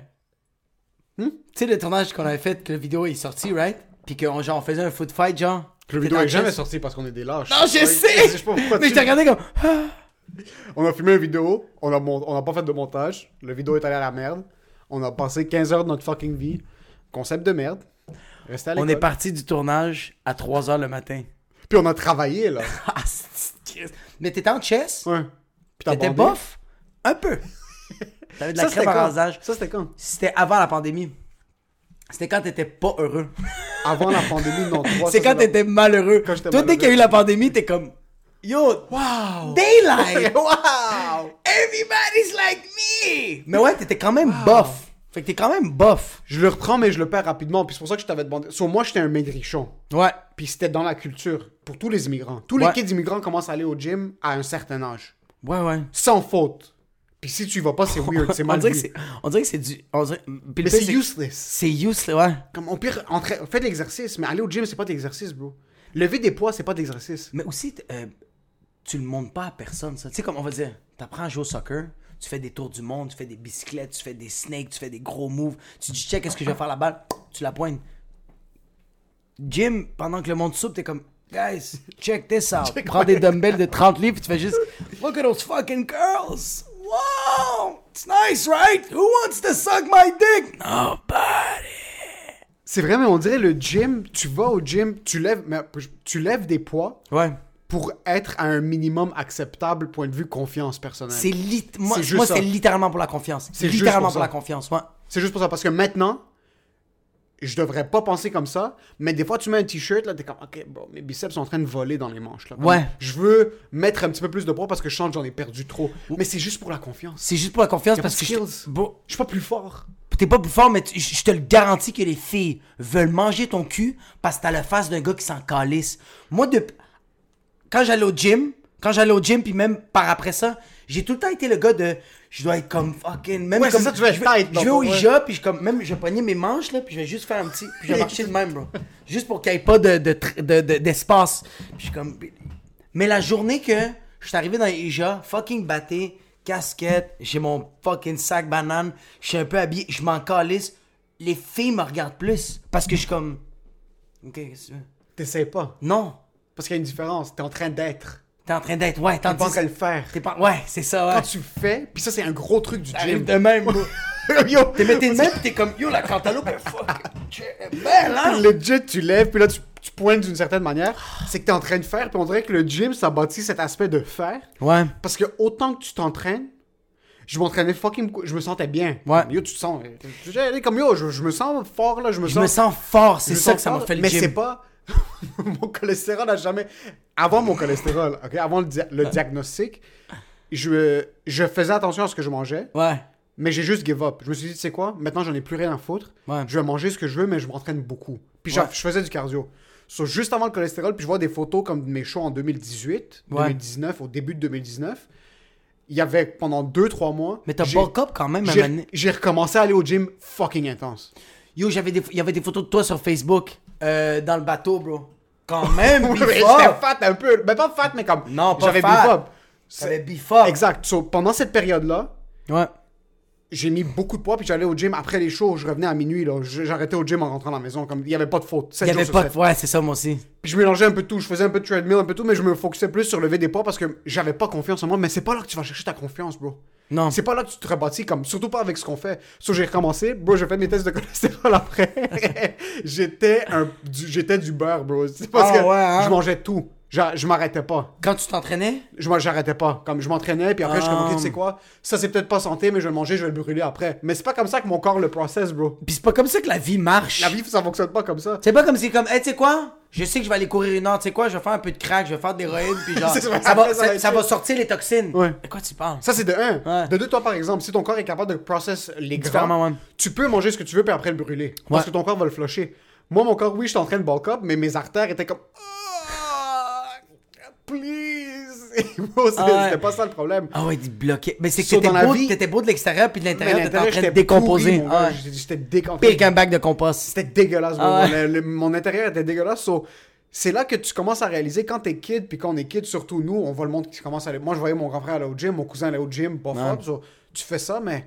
Hmm? Tu sais, le tournage qu'on avait fait, que le vidéo est sorti, right? Puis qu'on genre, on faisait un foot fight, genre. Le T'es vidéo est jamais chest. sorti parce qu'on est des lâches. Non, je Ouais, sais! Je sais pas pourquoi Mais tu- je t'ai regardé comme. On a filmé une vidéo, on a, mon- on a pas fait de montage, le vidéo est allé à la merde. On a passé 15 heures de notre fucking vie. Concept de merde. Restez à On est parti du tournage à 3h le matin. Puis on a travaillé, là. Ah, c'est-. Mais t'étais en chess? Ouais. Puis t'as T'étais bandé. bof? Un peu. T'avais de la Ça, c'était crème à quand? rasage. Ça, c'était quand? C'était avant la pandémie. C'était quand t'étais pas heureux. Avant la pandémie, non. trois, C'est ça, quand t'étais malheureux. Quand j'étais Toi, dès qu'il y a eu la pandémie, t'es comme. Yo, Wow! daylight! wow! Everybody's like me! Mais ouais, t'étais quand même bof. Fait que t'es quand même bof. Je le reprends, mais je le perds rapidement. Puis c'est pour ça que je t'avais demandé. Sur moi, j'étais un maigrichon. Ouais. Puis c'était dans la culture. Pour tous les immigrants. Tous les Ouais. kids immigrants commencent à aller au gym à un certain âge. Ouais, ouais. Sans faute. Puis si tu y vas pas, c'est weird. C'est On mal dirait, que vu. c'est, on dirait que c'est du. On dirait, puis le Mais pire, c'est useless. C'est useless, ouais. Comme au pire, entra... fais de l'exercice, mais aller au gym, c'est pas d'exercice, bro. Lever des poids, c'est pas d'exercice. Mais aussi, t- euh, tu le montres pas à personne, ça. Tu sais, comme on va dire, t'apprends à jouer au soccer, tu fais des tours du monde, tu fais des bicyclettes, tu fais des snakes, tu fais des gros moves, tu dis, check, qu'est-ce que je vais faire la balle, tu la poignes. Gym, pendant que le monde soupe, t'es comme, guys, check this out. Prends des dumbbells de 30 livres, tu fais juste, look at those fucking girls. Wow, it's nice, right? Who wants to suck my dick? Nobody. C'est vrai, mais on dirait le gym, tu vas au gym, tu lèves, mais tu lèves des poids Ouais. Pour être à un minimum acceptable point de vue confiance personnelle. C'est lit... moi, moi c'est littéralement pour la confiance. C'est littéralement pour la confiance, ouais. C'est juste pour ça, parce que maintenant, je devrais pas penser comme ça, mais des fois, tu mets un t-shirt, là, t'es comme, ok, bro, mes biceps sont en train de voler dans les manches, là. Comme, Ouais. Je veux mettre un petit peu plus de poids parce que je sens que j'en ai perdu trop. Mais c'est juste pour la confiance. C'est juste pour la confiance parce que je. Bon, Je suis pas plus fort. t'es pas plus fort, mais je te le garantis que les filles veulent manger ton cul parce que t'as la face d'un gars qui s'en calisse. Moi, de... quand j'allais au gym, quand j'allais au gym, puis même par après ça, j'ai tout le temps été le gars de. Je dois être comme fucking. Même Ouais, comme, ça, tu veux être je vais, tight, Je vais au. IJA, puis je, comme, même, je vais pogner mes manches, là, puis je vais juste faire un petit. Puis je vais marcher de même, bro. Juste pour qu'il n'y ait pas de, de, tr- de- de- d'espace. Puis je suis comme. Mais la journée que je suis arrivé dans les IJA, fucking batté, casquette, j'ai mon fucking sac banane, je suis un peu habillé, je m'en calisse, les filles me regardent plus. Parce que je suis comme. Ok, qu'est-ce que tu veux? T'essayes pas? Non, Parce qu'il y a une différence. T'es en train d'être. t'es en train d'être. Ouais, T'es pas en train de le faire. T'es pas. Ouais, c'est ça, ouais. Quand tu fais, puis ça, c'est un gros truc du T'arrives gym. de même. Yo, T'es mains pis t'es comme yo la cantaloupe est fucking belle hein legit, tu lèves, puis là, tu, tu pointes d'une certaine manière. C'est que t'es en train de faire, puis on dirait que le gym, ça bâtit cet aspect de faire. Ouais. Parce que autant que tu t'entraînes, je m'entraînais fucking. Je me sentais bien. Ouais. Yo, tu te sens. J'allais comme yo, je, je me sens fort là, je me Je sens. me sens fort, c'est ça que ça m'a fait le Mais c'est pas. mon cholestérol a jamais. Avant mon cholestérol, ok, avant le, dia- le diagnostic, je, je faisais attention à ce que je mangeais, Ouais. mais j'ai juste give up. Je me suis dit, tu sais quoi, maintenant j'en ai plus rien à foutre. Ouais. Je vais manger ce que je veux, mais je m'entraîne beaucoup. Puis Ouais. je faisais du cardio. So, juste avant le cholestérol, puis je vois des photos comme de mes shows en 2018, Ouais. 2019, au début de 2019. Il y avait pendant 2-3 mois. Mais t'as bulk up quand même, j'ai- recommencé à aller au gym fucking intense. Yo, des, il y avait des photos de toi sur Facebook, euh, dans le bateau, bro. Quand même, up. J'étais fat un peu. Mais pas fat, mais comme. Non, pas J'avais fat. beef up. T'avais beef up. Exact. So, pendant cette période-là, Ouais. j'ai mis beaucoup de poids, puis j'allais au gym après les shows. Je revenais à minuit. là. J'arrêtais au gym en rentrant à la maison. Comme il n'y avait pas de faute. Il Sept y avait pas de... Ouais, c'est ça, moi aussi. Puis je mélangeais un peu tout. Je faisais un peu de treadmill, un peu tout, mais je me focusais plus sur lever des poids parce que j'avais pas confiance en moi. Mais c'est pas là que tu vas chercher ta confiance, bro. Non. C'est pas là que tu te rebâtis, comme, surtout pas avec ce qu'on fait. So, j'ai recommencé, bro, j'ai fait mes tests de cholestérol après. j'étais un, du, j'étais du beurre, bro. C'est parce Ah que ouais, hein? je mangeais tout. J'a- Je m'arrêtais pas. Quand tu t'entraînais, Je j'arrêtais pas. Comme je m'entraînais, puis après, je suis comme, ok, tu sais quoi, ça c'est peut-être pas santé, mais je vais le manger, je vais le brûler après. Mais c'est pas comme ça que mon corps le process, bro. pis c'est pas comme ça que la vie marche. La vie, ça fonctionne pas comme ça. C'est pas comme si comme, hey, tu sais quoi? Je sais que je vais aller courir une heure, tu sais quoi? Je vais faire un peu de crack, je vais faire des héroïnes, puis genre, ça, va, ça ça, va ça sortir les toxines. Ouais. De quoi tu parles? Ça, c'est de un. Ouais. De deux, toi, par exemple, si ton corps est capable de process les gras, tu peux manger ce que tu veux, puis après le brûler. Parce Ouais. que ton corps va le flusher. Moi, mon corps, oui, j'étais en train de bulk up, mais mes artères étaient comme. Please! Ah. C'était pas ça le problème. Ah ouais, bloqué. Mais c'est que So, t'étais beau, vie- t'étais beau de l'extérieur, puis de l'intérieur, t'étais en train de décomposer. mon. Ah. J'étais- décontré. Pire qu'un bac de compost. C'était dégueulasse, bro. Ah ouais. Le- le- mon intérieur était dégueulasse. so, c'est là que tu commences à réaliser quand t'es kid, puis quand on est kid, surtout nous, on voit le monde qui commence à aller. Moi, je voyais mon grand frère aller au gym, mon cousin aller au gym, pas fort. so, tu fais ça, mais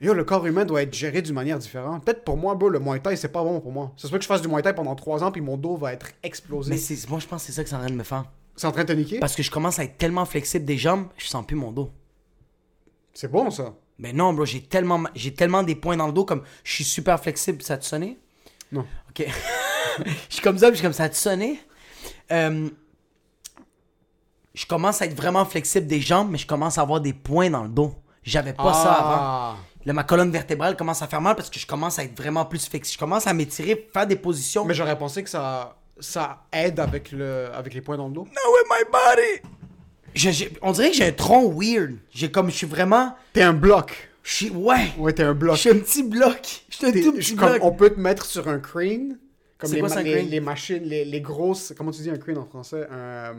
Yo, le corps humain doit être géré d'une manière différente. Peut-être pour moi, bro, le Muay Thai, c'est pas bon pour moi. Ça se peut que je fasse du Muay Thai pendant 3 ans, puis mon dos va être explosé. Mais moi, je pense que c'est ça que c'est en train de me faire. C'est en train de te niquer? Parce que je commence à être tellement flexible des jambes, je sens plus mon dos. C'est bon, ça. Mais non, bro, j'ai tellement, j'ai tellement des points dans le dos, comme je suis super flexible. Ça a-tu sonné? Non. Ok. je suis comme ça, puis je suis comme ça a-tu sonné? Euh, je commence à être vraiment flexible des jambes, mais je commence à avoir des points dans le dos. J'avais pas ça avant. Ah. Là, ma colonne vertébrale commence à faire mal parce que je commence à être vraiment plus flexible. Je commence à m'étirer, faire des positions. Mais j'aurais pensé que ça, ça aide avec, le, avec les points dans le dos? No with my body! Je- on dirait que j'ai un tronc weird. J'ai comme, je suis vraiment. T'es un bloc. Je suis. Ouais! Ouais, t'es un bloc. Je suis un petit bloc. Je suis un tout je- petit comme bloc. on peut te mettre sur un crane. Comme C'est les, quoi ma- les, crane? les machines, les, les grosses. Comment tu dis un crane en français? Un,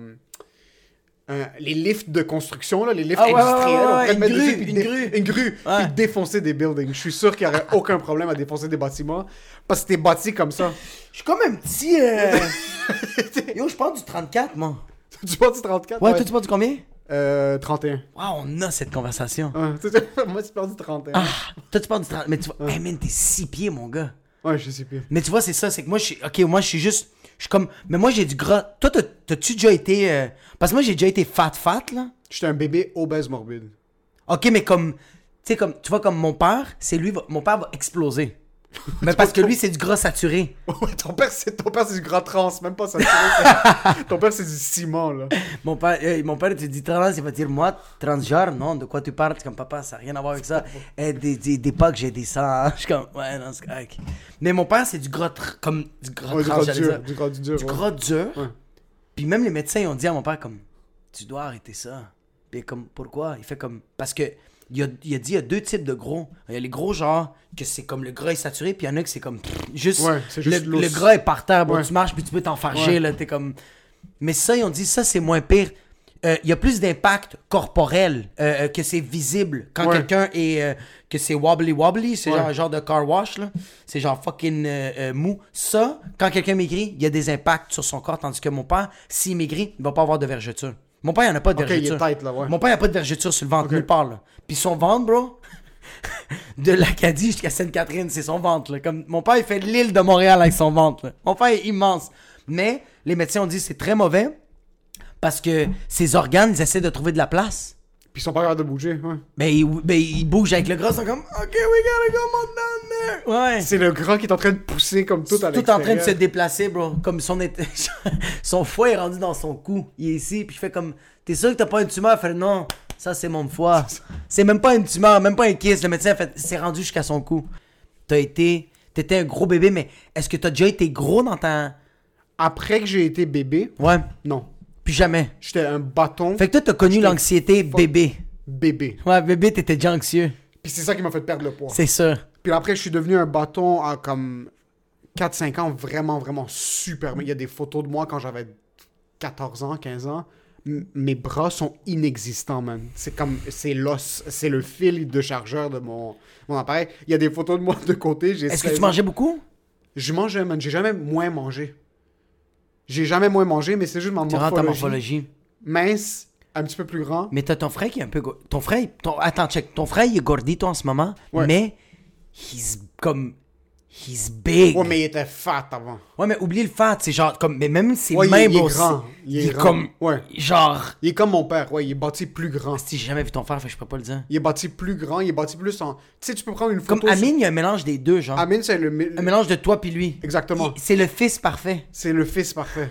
un- Les lifts de construction, là, les lifts Ah ouais, industriels. ouais, une grue, une grue. Une grue. Ouais. Puis défoncer des buildings. Je suis sûr qu'il n'y aurait aucun problème à défoncer des bâtiments. Parce que t'es bâti comme ça. Je suis comme un petit. euh, Yo, je parle du 34, moi. tu bâtis 34 Ouais, toi, tu parles du combien? Euh, 31. Waouh, on a cette conversation. Moi, tu parles du 31. Ah, toi, tu parles du 30. Mais tu vois. Hey, man, t'es 6 pieds, mon gars. Ouais, je sais plus. Mais tu vois, c'est ça, c'est que moi, je suis. Ok, moi, je suis juste. Je suis comme. Mais moi, j'ai du gras. Toi, t'as- t'as-tu déjà été. euh, Parce que moi, j'ai déjà été fat-fat, là. J'étais un bébé obèse morbide. Ok, mais comme. Tu sais, comme. Tu vois, comme mon père, c'est lui. va- Mon père va exploser. mais parce que lui, c'est du gras saturé. Ouais, ton père, c'est ton père, c'est du gras trans, même pas saturé. ton père, c'est du ciment, là. Mon père, euh, mon père te dit trans, il va dire moi, transgenre, non, de quoi tu parles? Comme papa, ça n'a rien à voir avec ça. Eh, des, des, des pas que j'ai des sangs. hein. Je suis comme, ouais, non, c'est correct. Mais mon père, c'est du gras, comme du gras Ouais, du trans, gras j'allais dur. dire. Du gras du dur. Du ouais. gras dur. Ouais. Puis même les médecins, ils ont dit à mon père, comme, tu dois arrêter ça. Puis comme, pourquoi? Il fait comme, parce que, il a, il a dit, il y a deux types de gros. Il y a les gros, genre, que c'est comme le gras est saturé, puis il y en a que c'est comme, pff, juste, Ouais, c'est juste le, gras est par terre, bon, Ouais. tu marches, puis tu peux t'enfarger, Ouais. là, t'es comme... Mais ça, ils ont dit, ça, c'est moins pire. Euh, Il y a plus d'impact corporel, euh, euh, que c'est visible quand quelqu'un est... euh, que c'est wobbly wobbly, c'est genre un genre de car wash, là. C'est genre fucking mou. Ça, quand quelqu'un maigrit, il y a des impacts sur son corps, tandis que mon père, s'il maigrit, il va pas avoir de vergeture. Mon père, il en a pas de Ok, il est vergeture. tight, là, ouais. Mon père, il a pas de vergeture sur le ventre, nulle part, là. Puis son ventre, bro, de l'Acadie jusqu'à Sainte-Catherine, c'est son ventre. Là. Comme mon père, il fait l'île de Montréal avec son ventre. là. Mon père est immense. Mais les médecins ont dit que c'est très mauvais parce que ses organes, ils essaient de trouver de la place. Puis ils sont pas capables de bouger, ouais. Mais ils, mais ils bougent avec le gras, ils sont comme OK, we gotta go more down there. Ouais. C'est le gras qui est en train de pousser comme tout à Tout en train de se l'extérieur. déplacer, bro. Comme son, son foie est rendu dans son cou. Il est ici, puis je fais comme T'es sûr que t'as pas une tumeur? Il fait Non, ça c'est mon foie. C'est même pas une tumeur, même pas un kiss. Le médecin a fait C'est rendu jusqu'à son cou. T'as été. T'étais un gros bébé, mais est-ce que t'as déjà été gros dans ta. Après que j'ai été bébé, Ouais, non. Plus jamais. J'étais un bâton Fait que toi, t'as connu l'anxiété bébé. bébé. Ouais, bébé, t'étais déjà anxieux. Puis c'est ça qui m'a fait perdre le poids. C'est ça. Puis après, je suis devenu un bâton à comme 4-5 ans, vraiment, vraiment super. Il y a des photos de moi quand j'avais 14 ans, 15 ans. M- mes bras sont inexistants, man. C'est comme, c'est l'os, c'est le fil de chargeur de mon, mon appareil. Il y a des photos de moi de côté. j'ai Est-ce que 16 tu ans. mangeais beaucoup? Je mangeais, man. J'ai jamais moins mangé. J'ai jamais moins mangé, mais c'est juste ma rentres ta morphologie. morphologie. Mince, un petit peu plus grand. Mais t'as ton frère qui est un peu. Ton frère. Ton... Attends, check. Ton frère, il est gordito en ce moment. Ouais. Mais. He's comme. He's big. Ouais, mais il était fat avant. Ouais, mais oublie le fat. C'est genre. comme Mais même ses Ouais, il- mains, il est grand. Il est Il est grand. comme. Ouais. Genre. Il est comme mon père, ouais, il est bâti plus grand. Si j'ai jamais vu ton frère, fait je peux pas le dire. Il est bâti plus grand, il est bâti plus en. Tu sais, tu peux prendre une Comme photo. sur- Amine, il y a un mélange des deux, genre. Amine, c'est le. Un mélange de toi puis lui. Exactement. C'est le fils parfait. C'est le fils parfait.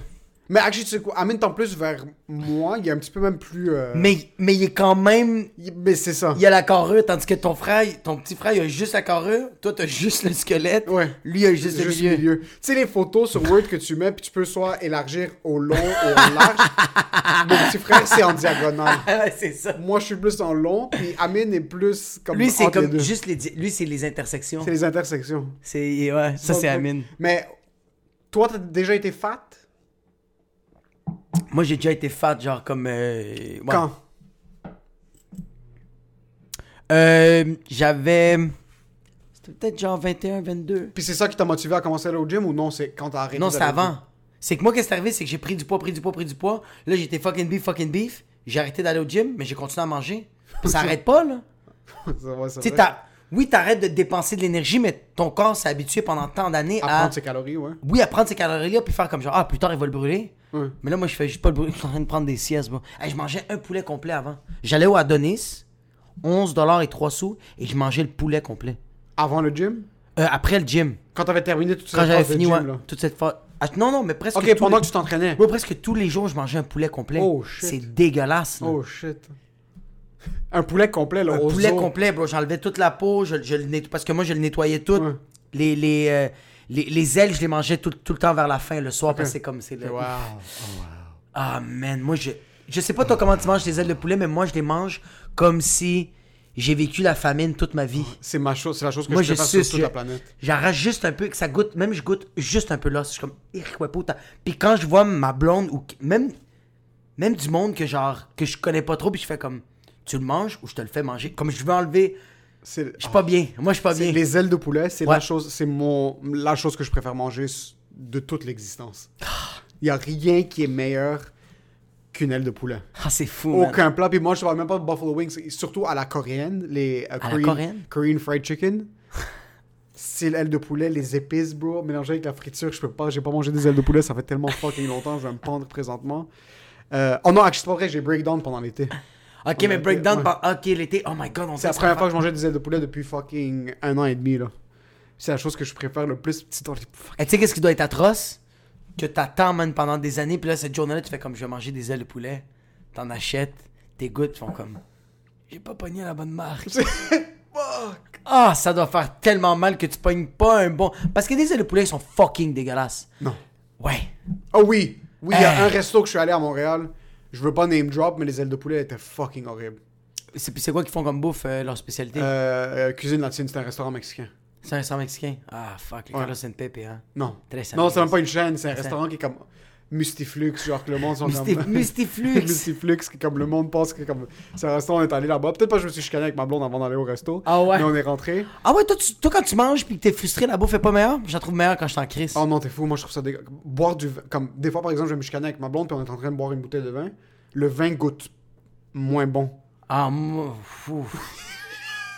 Mais actually, tu sais quoi, Amine tend plus vers moi, il est un petit peu même plus. euh, Mais, mais il est quand même. il- Mais c'est ça. Il y a la carrure, tandis que ton frère, ton petit frère, il a juste la carrure. Toi, t'as juste le squelette. Ouais. Lui, il a juste, Juste le milieu. Tu sais, les photos sur Word que tu mets, puis tu peux soit élargir au long ou au large. Mon petit frère, c'est en diagonale. Ah ouais, c'est ça. Moi, je suis plus en long, puis Amine est plus comme. Lui, c'est entre les comme deux. juste les. di- Lui, c'est les intersections. C'est les intersections. C'est. Ouais, ça, c'est Amine. Mais toi, t'as déjà été fat? Moi, j'ai déjà été fat, genre comme. euh, ouais. Quand? Euh, J'avais. C'était peut-être genre 21, 22. Puis c'est ça qui t'a motivé à commencer à aller au gym ou non C'est quand t'as arrêté Non, au avant. C'est que moi, qu'est-ce qui est arrivé, c'est que j'ai pris du poids, pris du poids, pris du poids. Là, j'étais fucking beef, fucking beef. J'ai arrêté d'aller au gym, mais j'ai continué à manger. Ça arrête pas, là. Ça, c'est sais, vrai. t'as. oui, t'arrêtes de dépenser de l'énergie, mais ton corps s'est habitué pendant tant d'années À à. prendre ses calories, ouais. Oui, à prendre ces calories-là, puis faire comme genre, ah, plus tard, il va le brûler. Ouais. Mais là, moi, je fais juste pas le brûler, je suis en train de prendre des siestes. Hey, je mangeais un poulet complet avant. J'allais au Adonis, 11 et 3 sous, et je mangeais le poulet complet. Avant le gym? Euh, après le gym. Quand t'avais terminé toute cette Quand j'avais de fini, gym, ouais, là. toute cette fois. Ah, non, non, mais presque. Ok, pendant les- que tu t'entraînais. Bro, presque tous les jours, je mangeais un poulet complet. Oh, shit. C'est dégueulasse. là. Oh shit. Un poulet complet, là. un poulet complet, bro. J'enlevais toute la peau, je, je le netto- parce que moi, je le nettoyais tout. Ouais. Les, les, euh, les, les ailes, je les mangeais tout, tout le temps vers la fin, le soir, parce que c'est comme. c'est le- Wow. Ah, man, moi, je. Je sais pas, toi, comment tu manges les ailes de poulet, mais moi, je les mange comme si j'ai vécu la famine toute ma vie. C'est ma chose, c'est la chose que Moi, je sur toute la planète. J'arrache juste un peu, que ça goûte, même je goûte juste un peu là. Je suis comme. Puis quand je vois ma blonde, ou même, même du monde que genre, que je connais pas trop, puis je fais comme, tu le manges ou je te le fais manger? Comme je veux enlever, je suis pas bien. Moi, je suis pas bien. les ailes de poulet, c'est Ouais. la chose, c'est mon la chose que je préfère manger de toute l'existence. Ah. Il y a rien qui est meilleur qu'une aile de poulet. Ah, c'est fou, man. Aucun plat. Puis moi, je parle même pas de buffalo wings, surtout à la coréenne, les euh, À la Korean, coréenne? Korean fried chicken. C'est l'aile de poulet, les épices, bro, mélangées avec la friture, je peux pas, j'ai pas mangé des ailes de poulet, ça fait tellement fucking longtemps, je vais me pendre présentement. Euh, oh non, actually, c'est pas vrai, j'ai breakdown pendant l'été. Ok, mais breakdown, ouais. par... ok, l'été, oh my god, on C'est la première fois que je mangeais des ailes de poulet depuis fucking un an et demi, là. C'est la chose que je préfère le plus. Petit Et tu sais qu'est-ce qui doit être atroce? Que t'attends, man, pendant des années, puis là, cette journée-là, tu fais comme, je vais manger des ailes de poulet. T'en achètes, tes gouttes font comme, j'ai pas pogné la bonne marque. Ah, ça doit faire tellement mal que tu pognes pas un bon. Parce que des ailes de poulet, ils sont fucking dégueulasses. Non. Ouais. Oh oui! Oui, il y a Hey. un resto que je suis allé à Montréal. Je veux pas name drop, mais les ailes de poulet étaient fucking horribles. C'est quoi qu'ils font comme bouffe, euh, leur spécialité? Euh, euh, cuisine latine, c'est un restaurant mexicain. C'est un restaurant mexicain? Ah, fuck, les Ouais. Carlos and Pepe, hein. Non. Très Non, c'est même pas une chaîne, c'est un restaurant qui est comme Mustiflux, genre que le monde sont Musti- comme... Mustiflux. Mustiflux, comme le monde pense que comme c'est un restaurant, on est allé là-bas. Peut-être pas je me suis chicané avec ma blonde avant d'aller au resto. Ah ouais? Mais on est rentré. Ah ouais, toi, tu- toi, quand tu manges puis que t'es frustré, la bouffe est pas meilleure? Je la trouve meilleure quand je suis en crise. Oh non, t'es fou, moi je trouve ça dégueu. Boire du vin, comme des fois par exemple, je vais me chicaner avec ma blonde puis on est en train de boire une bouteille de vin. Le vin goûte moins bon. Ah, moi.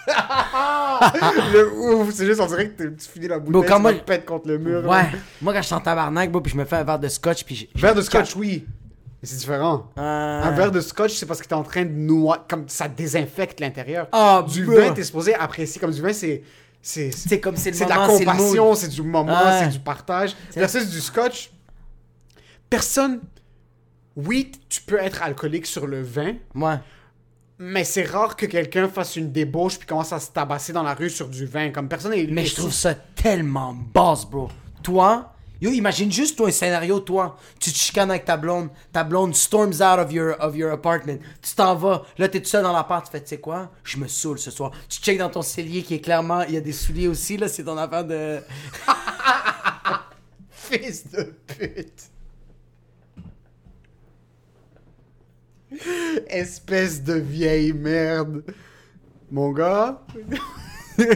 le ouf, c'est juste on dirait que tu finis la bouteille, quand tu moi- la pètes contre le mur. là. Ouais. Moi, quand je suis en tabarnak, bro, puis je me fais un verre de scotch, puis Verre de scotch, oui. Mais c'est différent. Euh, Un verre de scotch, c'est parce que t'es en train de noyer, comme ça désinfecte l'intérieur. Ah, du bah. vin, t'es supposé apprécier. Comme du vin, c'est. C'est C'est comme c'est le c'est de la c'est le compassion, c'est du moment, Ouais. c'est du partage. C'est- Versus du scotch, personne. Oui, tu peux être alcoolique sur le vin, Ouais. Mais c'est rare que quelqu'un fasse une débauche puis commence à se tabasser dans la rue sur du vin. Comme personne est. Mais je trouve ça tellement boss, bro. Toi, yo, imagine juste toi un scénario, toi. Tu te chicanes avec ta blonde, ta blonde storms out of your, of your apartment. Tu t'en vas, là t'es tout seul dans l'appart, tu fais, tu sais quoi, je me saoule ce soir. Tu checkes dans ton cellier qui est clairement, il y a des souliers aussi, là, c'est ton affaire de. Fils de pute. Espèce de vieille merde. Mon gars,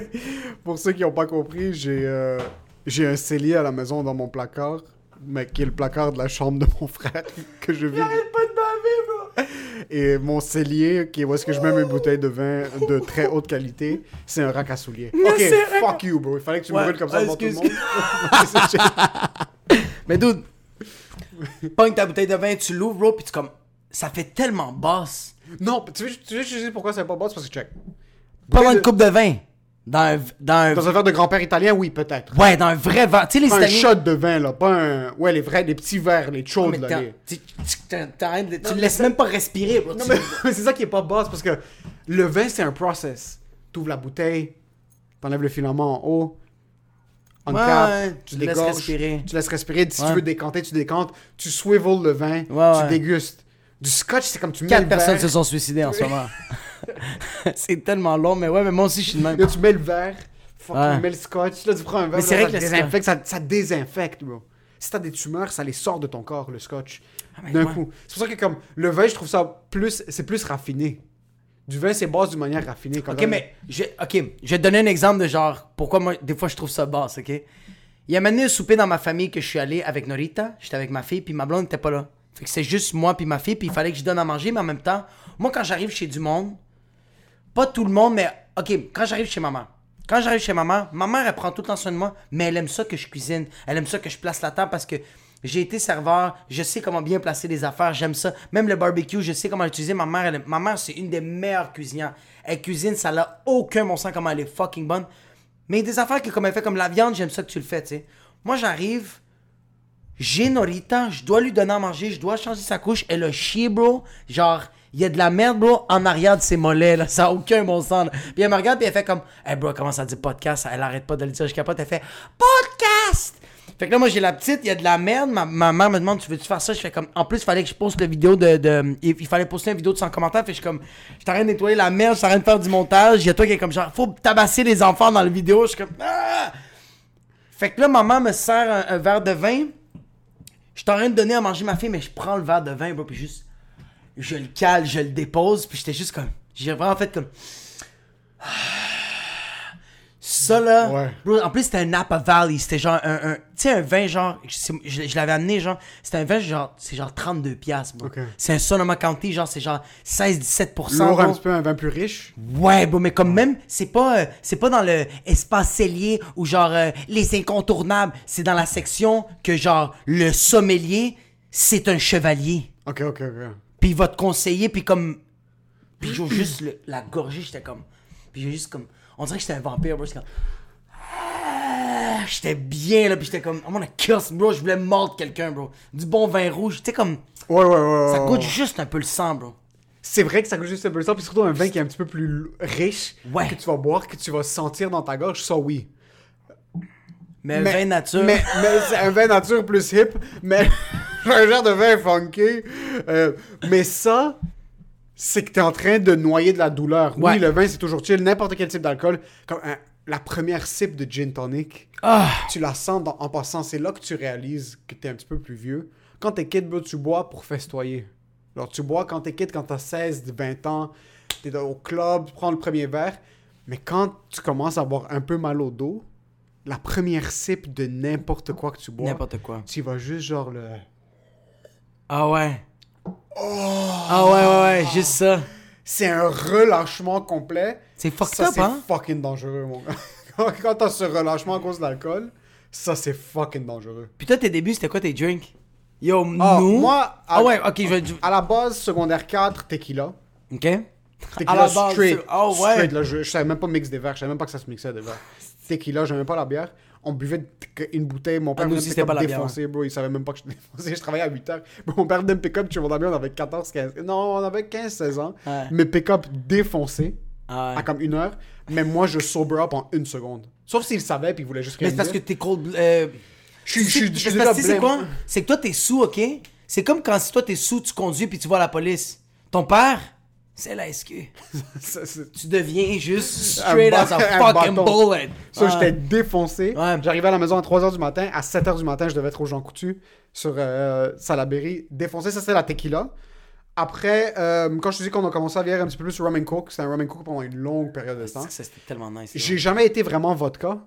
pour ceux qui n'ont pas compris, j'ai euh, j'ai un cellier à la maison dans mon placard, mais qui est le placard de la chambre de mon frère que je vis. pas de baver, bro! Et mon cellier, qui est où est-ce que je mets mes bouteilles de vin de très haute qualité, c'est un rack à souliers. Ok, fuck you, bro. Il fallait que tu me Ouais, brûles comme ça ouais, devant tout le monde. Mais dude, pogne ta bouteille de vin, tu l'ouvres, bro, pis tu comme. Ça fait tellement boss. Non, tu veux, tu veux je te dise pourquoi c'est pas? C'est parce que check. Pas une de- coupe de vin. Dans un. Dans un Dans un verre de grand-père italien, oui, peut-être. ouais, dans un vrai verre. Tu sais, les Pas un Italiens. shot de vin, là. Pas un. Ouais, les vrais, les petits verres, les chaudes, là. les- tu, tu, tu le laisses même pas respirer, bro. Non, Tu- mais, c'est ça qui est pas boss, parce que le vin, c'est un process. T'ouvres la bouteille, t'enlèves le filament en haut, on Ouais, cap, ouais, tu tu laisses respirer. Tu laisses respirer. Si Ouais. tu veux décanter, tu décantes. Tu swivel le vin, tu dégustes. Du scotch, c'est comme tu mets Quatre le personnes verre. se sont suicidées en ce moment. c'est tellement long, mais ouais, mais moi aussi, je suis de même. Là, tu mets le verre, fuck, Ouais. tu mets le scotch, là, tu prends un verre, Mais c'est là, vrai ça, que le désinfecte, ça, ça désinfecte, bro. Si t'as des tumeurs, ça les sort de ton corps, le scotch. Ah, mais D'un ouais. coup. C'est pour ça que, comme, le vin, je trouve ça plus, c'est plus raffiné. Du vin, c'est basse d'une manière raffinée. Ok, mais, je, ok, je vais te donner un exemple de genre, pourquoi moi, des fois, je trouve ça basse, ok? Il y a maintenant un souper dans ma famille que je suis allé avec Norita, j'étais avec ma fille, puis ma blonde n'était pas là. Fait que c'est juste moi puis ma fille, puis il fallait que je donne à manger, mais en même temps, moi, quand j'arrive chez du monde, pas tout le monde, mais, ok, quand j'arrive chez maman, Quand j'arrive chez ma mère, ma mère, elle prend tout le temps soin de moi, mais elle aime ça que je cuisine. Elle aime ça que je place la table parce que j'ai été serveur, je sais comment bien placer les affaires, j'aime ça. Même le barbecue, je sais comment l'utiliser. Ma mère, ma mère, c'est une des meilleures cuisinières. Elle cuisine, ça n'a aucun bon sens comment elle est fucking bonne. Mais des affaires que comme elle fait comme la viande, j'aime ça que tu le fais, tu sais. Moi, j'arrive, j'ai Norita, je dois lui donner à manger, je dois changer sa couche. Elle a chié, bro. Genre, il y a de la merde, bro, en arrière de ses mollets, là. Ça a aucun bon sens. Puis elle me regarde, puis elle fait comme, hey, bro, comment ça dit podcast? Elle arrête pas de le dire, je capote. Elle fait, podcast! Fait que là, moi, j'ai la petite, il y a de la merde. Ma, ma mère me demande, tu veux-tu faire ça? Je fais comme, en plus, il fallait que je poste la vidéo de. il, fallait poster une vidéo de 100 commentaires. Fait que je suis comme, je t'arrête de nettoyer la merde, je t'arrête de faire du montage. Il y a toi qui est comme, genre, faut tabasser les enfants dans la vidéo. Je suis comme, ah! Fait que là, maman me sert un verre de vin. Suis en train de donner à manger ma fille, mais je prends le verre de vin, bro, puis juste. Je le cale, je le dépose, puis j'étais juste comme. J'ai vraiment fait comme. Ça là. Ouais. Bro, en plus, c'était un Napa Valley. C'était genre un. un- tu sais, un vin genre. Je, je- je l'avais amené, genre. C'était un vin genre. C'est genre 32$, piastres, bro. Ok. C'est un Sonoma County, genre, c'est genre 16-17%. Lourd un bro. petit peu, un vin plus riche. Ouais, bon, mais comme même, c'est pas, euh, c'est pas dans le espace cellier ou genre euh, les incontournables. C'est dans la section que genre le sommelier, c'est un chevalier. Ok, ok, ok. Puis il va te conseiller, puis comme. Puis juste le- la gorgée, j'étais comme. Puis j'ai juste comme. On dirait que j'étais un vampire, bro. J'étais comme. Ah, J'étais bien là, puis j'étais comme. I'm gonna kill bro. Je voulais mordre quelqu'un, bro. Du bon vin rouge. Tu sais, comme. Ouais, ouais, ouais. Ça goûte juste un peu le sang, bro. C'est vrai que ça goûte juste un peu le sang, puis surtout un vin qui est un petit peu plus riche, Ouais. que tu vas boire, que tu vas sentir dans ta gorge, ça oui. Mais, un vin nature. Mais, mais c'est un vin nature plus hip, mais un genre de vin funky. Euh, mais ça, c'est que t'es en train de noyer de la douleur. Ouais. Oui, le vin, c'est toujours chill, n'importe quel type d'alcool. Comme un- la première sip de gin tonic, Ah! tu la sens dans- en passant. C'est là que tu réalises que t'es un petit peu plus vieux. Quand t'es kid, tu bois pour festoyer. Alors, tu bois quand t'es kid, quand t'as 16, 20 ans, t'es au club, tu prends le premier verre. Mais quand tu commences à avoir un peu mal au dos, la première sip de n'importe quoi que tu bois, N'importe quoi. tu vas juste genre le... Ah ouais. Ah ouais, ouais, ouais, juste ça. C'est un relâchement complet. C'est fucked ça, up, c'est hein? fucking dangereux, mon gars. Quand- t'as ce relâchement à cause de l'alcool, ça, c'est fucking dangereux. Puis toi, tes débuts, c'était quoi tes drinks? Yo, Ah, nous? moi, à, Ah ouais, ok, je vais. à la base, secondaire 4, tequila. Ok. Tequila À la base, straight. c'est- oh, ouais. Straight, là, je, je savais même pas mixer des verres. Je savais même pas que ça se mixait des verres. Tequila, j'aimais pas la bière. On buvait une bouteille. Mon père Ah, nous venait pas défoncé, bro. Il savait même pas que je défoncé. Je travaillais à 8 heures. Mon père venait me pick-up mon ami. On avait 14, 15. Non, on avait 15, 16 ans. Ouais. Mais pick-up défoncé Ah ouais. à comme une heure. Mais moi, je sober up en une seconde. Sauf s'il savait puis il voulait juste Mais rien c'est parce que t'es cold. Euh... Je suis- je suis- c'est- quoi? C'est que toi, t'es sous, ok? C'est comme quand si toi, t'es sous, tu conduis puis tu vois la police. Ton père, c'est la SQ. Ça, Tu deviens juste straight as a fucking bullet. Ça, Ouais. j'étais défoncé. Ouais. J'arrivais à la maison à 3h du matin. À 7h du matin, je devais être au Jean Coutu sur euh, Salaberry. Défoncé, ça, c'est la tequila. Après, euh, quand je te dis qu'on a commencé à vieillir un petit peu plus sur rum and coke, c'était un rum and coke pendant une longue période de temps. Ça, C'était tellement nice. J'ai jamais été vraiment vodka.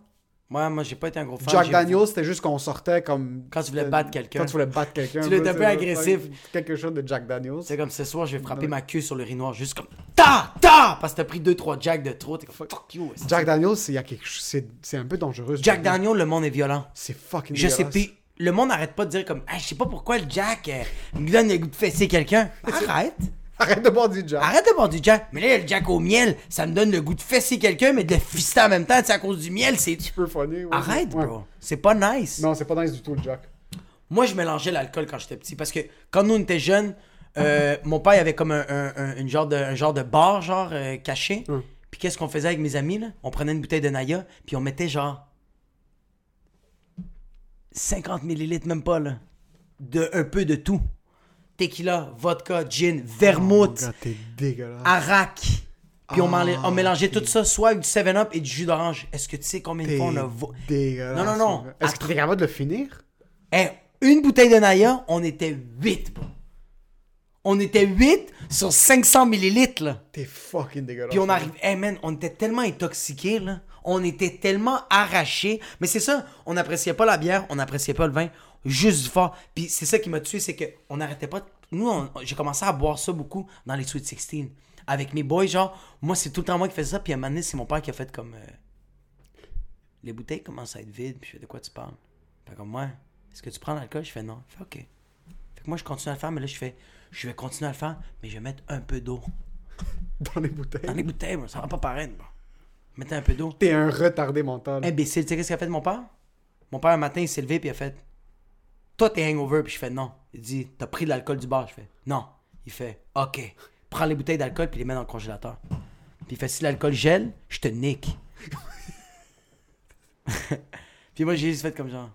Ouais, moi, j'ai pas été un gros fan. Jack Daniels, c'était juste qu'on sortait comme... Quand tu voulais battre quelqu'un. Quand tu voulais battre quelqu'un. Tu l'étais bro, un peu agressif. Quelque chose de Jack Daniels. C'est comme ce soir, je vais frapper ma queue sur le riz noir, juste comme ta ta parce que t'as pris 2-3 Jack de trop. T'es comme fuck you. Jack Daniels, c'est quelque un peu dangereux. Jack truc-là. Daniel, le monde est violent. C'est fucking Je sais puis le monde n'arrête pas de dire comme Hey, je sais pas pourquoi le Jack euh, me donne le goût de fesser quelqu'un. Arrête. Arrête de boire du Jack. Arrête de boire du Jack. Mais là, le Jack au miel, ça me donne le goût de fesser quelqu'un, mais de le fister en même temps, c'est à cause du miel, c'est. Un peu funny. ouais. Arrête, Ouais. bro. C'est pas nice. Non, c'est pas nice du tout, le Jack. Moi, je mélangeais l'alcool quand j'étais petit parce que quand nous on était jeunes, euh, mon père il avait comme un, un- un- une genre de, un genre de bar, genre euh, caché. Puis qu'est-ce qu'on faisait avec mes amis là? On prenait une bouteille de Naya, puis on mettait genre 50 millilitres, même pas là, de un peu de tout. Tequila, vodka, gin, vermouth, Oh, t'es dégueulasse. arac. Puis on, Ah, mélangeait tout ça, soit avec du 7-Up et du jus d'orange. Est-ce que tu sais combien de fois on a... dégueulasse. Non, non, non. Est-ce que t'es capable de le finir? Hey, une bouteille de Naya, on était 8, bro. On était 8 sur 500 millilitres, là. T'es fucking dégueulasse. Puis on arrive, hey man, on était tellement intoxiqués, là. On était tellement arrachés. Mais c'est ça, on n'appréciait pas la bière, on n'appréciait pas le vin, juste du fort. Puis c'est ça qui m'a tué, c'est que on n'arrêtait pas. Nous, j'ai commencé à boire ça beaucoup dans les Sweet 16. Avec mes boys, genre, moi, c'est tout le temps moi qui faisais ça. Puis à un moment donné, c'est mon père qui a fait comme. euh, les bouteilles commencent à être vides. Puis je fais, de quoi tu parles? Fait comme, moi, est-ce que tu prends l'alcool? Je fais, non. Il fait, ok. Fait que moi, je continue à le faire, mais là, je fais, je vais continuer à le faire, mais je vais mettre un peu d'eau. Dans les bouteilles. Dans les bouteilles, bro, ça va pas paraître, bro. Mettez un peu d'eau. T'es un retardé mental. Imbécile, tu sais qu'est-ce qu'a fait mon père? Mon père, un matin, il s'est levé, puis il a fait, toi, t'es hangover, puis je fais, non. Il dit, t'as pris de l'alcool du bar? Je fais, non. Il fait, ok. Prends les bouteilles d'alcool, puis les mets dans le congélateur. Puis il fait, si l'alcool gèle, je te nique. puis moi, j'ai juste fait comme genre,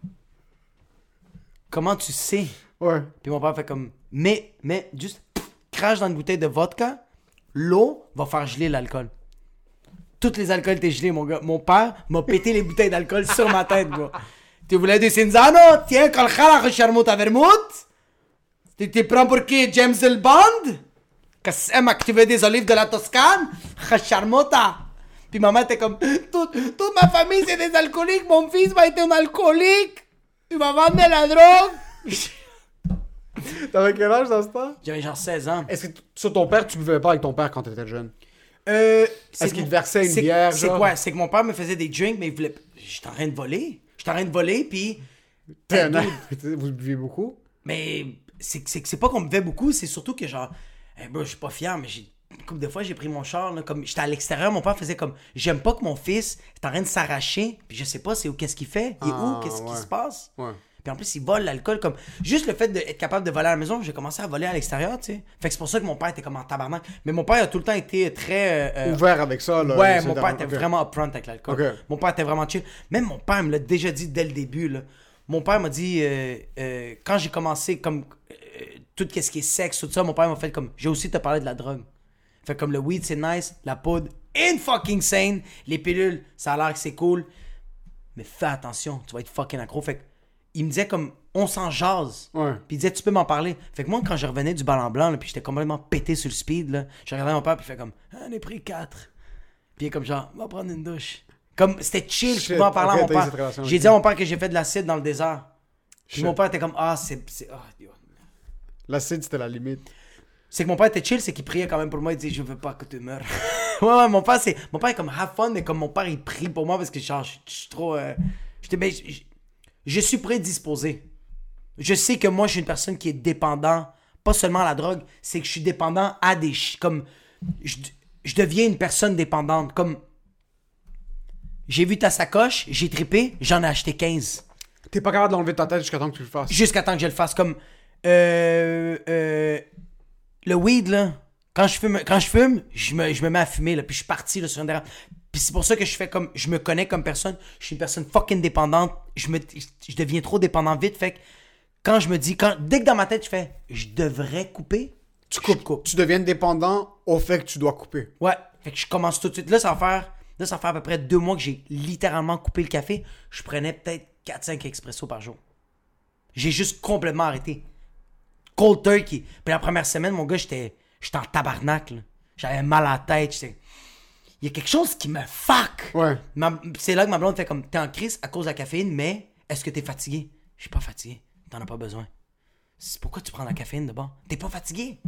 comment tu sais? Ouais. Puis mon père fait comme, mais, mais, juste crache dans une bouteille de vodka, l'eau va faire geler l'alcool. Toutes les alcools étaient gelés, mon gars. Mon père m'a pété les bouteilles d'alcool sur ma tête, gars. Tu voulais du Cinzano? Tiens, kalkhala charmouta vermouth? Tu te prends pour qui? James el Bond? Qu'est-ce tu veux des olives de la Toscane? Charmota. Puis maman était comme, toute, toute ma famille c'est des alcooliques, mon fils va être un alcoolique. Il va vendre de la drogue. T'avais quel âge dans ce temps? J'avais genre 16 ans. Est-ce que sur ton père, tu buvais pas avec ton père quand t'étais jeune? Euh, Est-ce que qu'il te versait une bière, C'est quoi? C'est que mon père me faisait des drinks, mais il voulait. J'étais en train de voler. J'étais en train de voler, puis. T'es un- dude, Vous buvez beaucoup? Mais c'est c'est que c'est pas qu'on buvait beaucoup, c'est surtout que genre. Eh je suis pas fier, mais j'ai. Une couple de fois, j'ai pris mon char, là, comme j'étais à l'extérieur, mon père faisait comme. J'aime pas que mon fils est en train de s'arracher, puis je sais pas c'est où, qu'est-ce qu'il fait, il est Ah, où, qu'est-ce qui ouais. se passe? Ouais. Puis en plus, il vole l'alcool comme. Juste le fait d'être capable de voler à la maison, j'ai commencé à voler à l'extérieur, tu sais. Fait que c'est pour ça que mon père était comme en tabarnak. Mais mon père a tout le temps été très. euh, euh, Ouvert avec ça, là. Ouais, mon père était ok. vraiment upfront avec l'alcool. Mon père était vraiment chill. Même mon père me l'a déjà dit dès le début. Là. Mon père m'a dit, euh, euh, quand j'ai commencé, comme euh, tout ce qui est sexe, tout ça, mon père m'a fait comme, j'ai aussi te parlé de la drogue. Fait comme le weed, c'est nice, la poudre, in fucking sane, les pilules, ça a l'air que c'est cool. Mais fais attention, tu vas être fucking accro. Fait que, il me disait comme, on s'en jase. Ouais. Puis il disait, tu peux m'en parler. Fait que moi, quand je revenais du ballon blanc, là, puis j'étais complètement pété sur le speed, là, je regardais mon père, puis il fait comme, ah, on est pris quatre. Puis il est comme genre, va prendre une douche. Comme, c'était chill, je pouvais en parler à mon père. J'ai dit à mon père que j'ai fait de l'acide dans le désert. Puis Shit. mon père était comme, ah, c'est. ah. L'acide, c'était la limite. C'est que mon père était chill, c'est qu'il priait quand même pour moi. Il disait, je veux pas que tu meurs. ouais, ouais, mon père, c'est. Mon père est comme have fun, mais comme mon père, il prie pour moi parce que genre, je je suis trop. euh, j'étais- ben, je, suis prédisposé. Je sais que moi, je suis une personne qui est dépendant, pas seulement à la drogue, c'est que je suis dépendant à des. ch- Comme. Je, je deviens une personne dépendante. Comme. J'ai vu ta sacoche, j'ai trippé, j'en ai acheté 15. T'es pas capable d'enlever ta tête jusqu'à temps que tu le fasses. Jusqu'à temps que je le fasse. Comme. Euh, euh, le weed, là. Quand je fume, quand je, fume je, me, je me mets à fumer, là. Puis je suis parti, là, sur un terrain. Puis c'est pour ça que je fais comme. Je me connais comme personne. Je suis une personne fucking dépendante. Je, me, je deviens trop dépendant vite. Fait que quand je me dis. Quand, dès que dans ma tête, je fais. Je devrais couper. Tu je coupes. Tu deviens dépendant au fait que tu dois couper. Ouais. Fait que je commence tout de suite. Là, ça va faire. Là, ça faire à peu près deux mois que j'ai littéralement coupé le café. Je prenais peut-être 4-5 expressos par jour. J'ai juste complètement arrêté. Cold turkey. Puis la première semaine, mon gars, j'étais. J'étais en tabarnak. J'avais mal à la tête. j'étais- Il y a quelque chose qui me fuck. Ouais. C'est là que ma blonde fait comme. T'es en crise à cause de la caféine, mais est-ce que t'es fatigué? Je suis pas fatigué. T'en as pas besoin. C'est pourquoi tu prends la caféine de bord? T'es pas fatigué?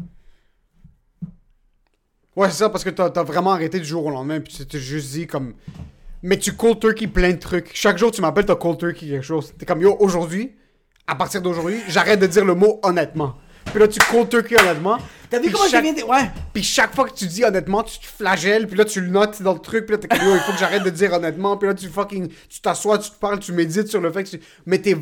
Ouais, c'est ça, parce que t'as as vraiment arrêté du jour au lendemain, puis tu t'es juste dit comme. Mais tu cold turkey plein de trucs. Chaque jour, tu m'appelles, t'as cold turkey quelque chose. T'es comme, yo, aujourd'hui, à partir d'aujourd'hui, j'arrête de dire le mot honnêtement. Puis là, tu cold turkey honnêtement. T'as vu comment chaque- je viens de. Ouais. Puis chaque fois que tu dis honnêtement, tu te flagelles, puis là, tu le notes dans le truc, puis là, t'es comme, il faut que j'arrête de dire honnêtement, puis là, tu fucking. Tu t'assois, tu te parles, tu médites sur le fait que tu. Mais t'es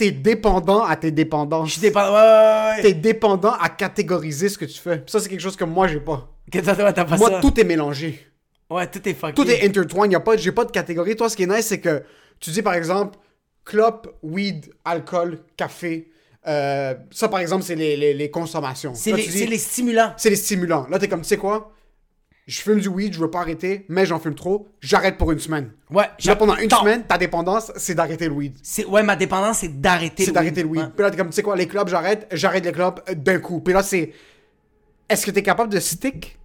es dépendant à tes dépendances. Je suis dépendant. Ouais, ouais, ouais. T'es dépendant à catégoriser ce que tu fais. Puis ça, c'est quelque chose que moi, j'ai pas. Que toi, toi, t'as pas Moi, ça. tout est mélangé. Ouais, tout est fucké. Tout est intertwined. Y a pas, j'ai pas de catégorie. Toi, ce qui est nice, c'est que tu dis par exemple clope, weed, alcool, café. Euh, ça, par exemple, c'est les, les, les consommations. C'est les, dis, les stimulants. c'est les stimulants. Là, t'es comme, tu sais quoi? Je fume du weed, je veux pas arrêter, mais j'en fume trop. J'arrête pour une semaine. Ouais, Là, pendant une semaine, ta dépendance, c'est d'arrêter le weed. Ouais, ma dépendance, c'est d'arrêter C'est d'arrêter le weed. Puis là, t'es comme, tu sais quoi, les clubs, j'arrête, j'arrête les clubs d'un coup. Puis là, c'est. Est-ce que t'es capable de stick?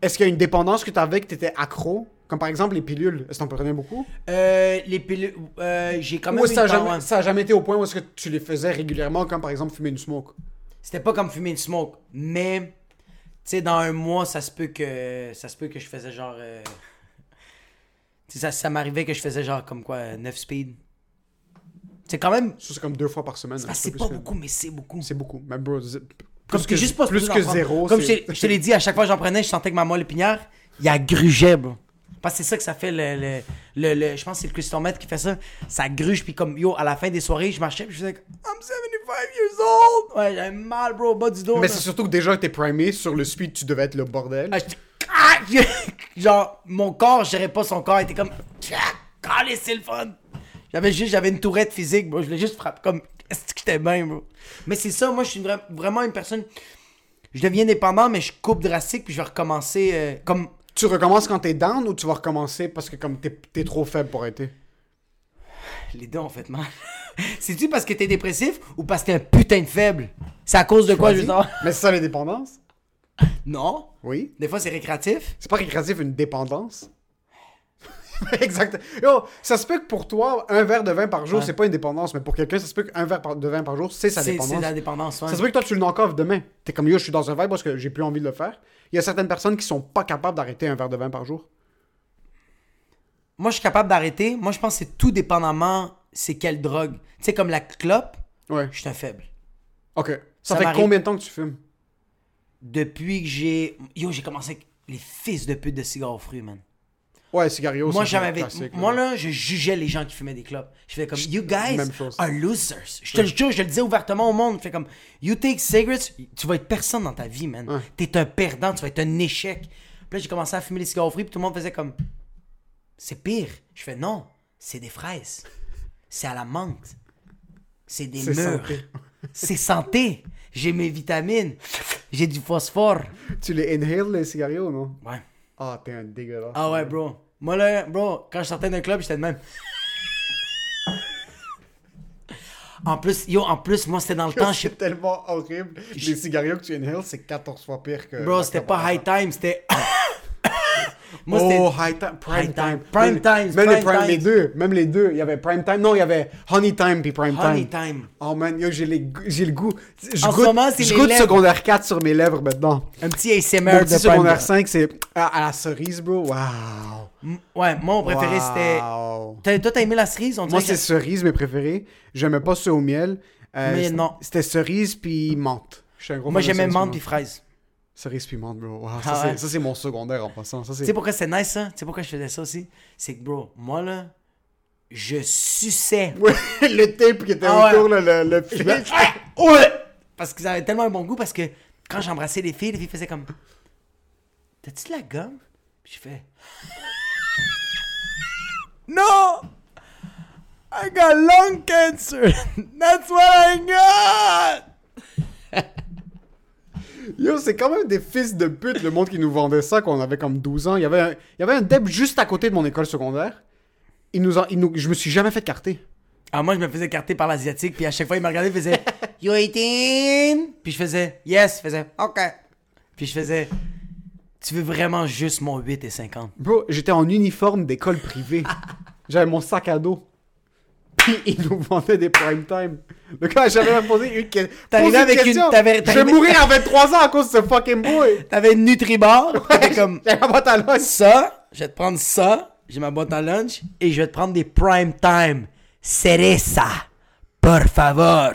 Est-ce qu'il y a une dépendance que t'avais que t'étais accro? Comme par exemple les pilules. Est-ce que t'en prenais beaucoup? Euh, les pilules, euh, j'ai quand même Ou eu ça a, le temps, jamais, ouais. ça a jamais été au point où est-ce que tu les faisais régulièrement, comme par exemple fumer une smoke? C'était pas comme fumer une smoke, mais tu sais, dans un mois, ça se peut que ça se peut que je faisais genre. euh, ça, ça m'arrivait que je faisais genre comme quoi, 9 speed. C'est quand même. Ça, c'est comme deux fois par semaine. c'est pas beaucoup, mais c'est beaucoup. C'est beaucoup. Mais bro, plus que juste pas plus que zéro. Comme je te l'ai dit, à chaque fois que j'en prenais, je sentais que ma moelle épinière, il y a grugeait, bro. Parce que c'est ça que ça fait le, le, le, le- je pense que c'est le crystalmètre qui fait ça. Ça gruge, puis comme, yo, à la fin des soirées, je marchais, puis je faisais, I'm 75 years old! Ouais, j'avais mal, bro, au bas du dos. Mais là. c'est surtout que déjà, t'es primé sur le speed, tu devais être le bordel. Ah, j'étais- Ah! Genre, mon corps, je pas son corps, il était comme, calé, c'est le fun! J'avais juste, j'avais une tourette physique, bro, je l'ai juste frappé comme, est-ce que j'étais bien, bro? Mais c'est ça, moi, je suis vra- vraiment une personne, je deviens indépendant, mais je coupe drastique, puis je vais recommencer, euh, comme, Tu recommences quand t'es down ou tu vas recommencer parce que comme t'es trop faible pour arrêter? Les deux ont fait mal. C'est-tu parce que t'es dépressif ou parce que t'es un putain de faible? C'est à cause de quoi, je savoir? Mais c'est ça l'indépendance? Non. Oui. Des fois, c'est récréatif. C'est pas récréatif une dépendance? exact. Yo, ça se peut que pour toi, un verre de vin par jour, Ouais. c'est pas une dépendance, mais pour quelqu'un, ça se peut qu'un verre de vin par jour, c'est sa C'est dépendance. c'est la dépendance, ouais. Ça se peut que toi, tu le knock off demain. T'es comme yo, je suis dans un vibe parce que j'ai plus envie de le faire. Il y a certaines personnes qui sont pas capables d'arrêter un verre de vin par jour. Moi, je suis capable d'arrêter. Moi, je pense que c'est tout dépendamment c'est quelle drogue. Tu sais, comme la clope, Ouais. je suis un faible. Ok. Ça, Ça fait combien de temps que tu fumes? Depuis que j'ai... Yo, j'ai commencé avec les fils de pute de cigares aux fruits, man. Ouais, cigario, Moi, classique, Moi, là, je jugeais les gens qui fumaient des clopes. Je faisais comme, you guys are losers. Je te le jure, je le disais ouvertement au monde. Je fais comme, you take cigarettes, tu vas être personne dans ta vie, man. Ouais. T'es un perdant, tu vas être un échec. Puis là, j'ai commencé à fumer les cigares aux fruits, puis tout le monde faisait comme, c'est pire. Je fais, non, c'est des fraises. C'est à la menthe. C'est des mûres. C'est santé. J'ai mes vitamines. J'ai du phosphore. Tu les inhales, les cigarios, non? Ouais. Ah, t'es un dégueulasse. Ah ouais, bro. Moi, là, bro, quand je sortais d'un club, j'étais de même. En plus, yo, en plus, moi, c'était dans le temps, je C'est tellement horrible. Les cigarios que tu inhales, c'est 14 fois pire que. Bro, c'était pas high time, c'était. Moi. Oh, high time, prime time. time. Prime Même- times, Même les, prime les deux, même les deux. Il y avait prime time. Non, il y avait honey time puis prime Honey time. time. Oh man, yo, j'ai, les j'ai le goût. Je En ce goûte, moment, c'est je les goûte lèvres. secondaire 4 sur mes lèvres maintenant. Un petit ASMR Mon de petit prime secondaire time. 5, c'est à, à la cerise, bro. Wow. M- Ouais, moi, mon préféré, c'était. T'as- Toi, t'as aimé la cerise? On Moi, c'est que- cerise, mes préférés. J'aimais pas ceux au miel. Euh, Mais c'était- non. C'était cerise puis menthe. Je suis un gros Moi, de j'aimais menthe puis fraise. Cerise puis menthe, bro. Wow, ça, Ah c'est, ouais. ça, c'est mon secondaire en passant. Ça, Tu c'est... sais pourquoi c'est nice, ça? Tu sais pourquoi je faisais ça aussi? C'est que, bro, moi, là, je suçais. Ouais, le tape qui était Ah ouais. autour, là, le, le fil. me- Ah! Ouais! Parce qu'ils avaient tellement un bon goût, parce que quand j'embrassais les filles, les filles faisaient comme... T'as-tu de la gomme? Puis je fais... Non! I got lung cancer! That's what I got! Yo, c'est quand même des fils de pute, le monde qui nous vendait ça quand on avait comme 12 ans. Il y avait un, il y avait un deb juste à côté de mon école secondaire. Il nous en- il nous, je me suis jamais fait carter. Ah, moi, je me faisais carter par l'asiatique, puis à chaque fois, il me regardait, il faisait You eating? Puis je faisais Yes, il faisait OK. Puis je faisais Tu veux vraiment juste mon 8 et 50? Bro, j'étais en uniforme d'école privée. J'avais mon sac à dos. Il nous vendait des prime time. Donc quand j'avais même posé une, que- T'arrivais posé avec une- question, t'avais- Je vais mourir à 23 ans à cause de ce fucking boy. T'avais une Nutribar, t'étais comme J'avais pas ta lunch. ça, je vais te prendre ça, j'ai ma boîte à lunch, et je vais te prendre des prime time. Cereza, por favor.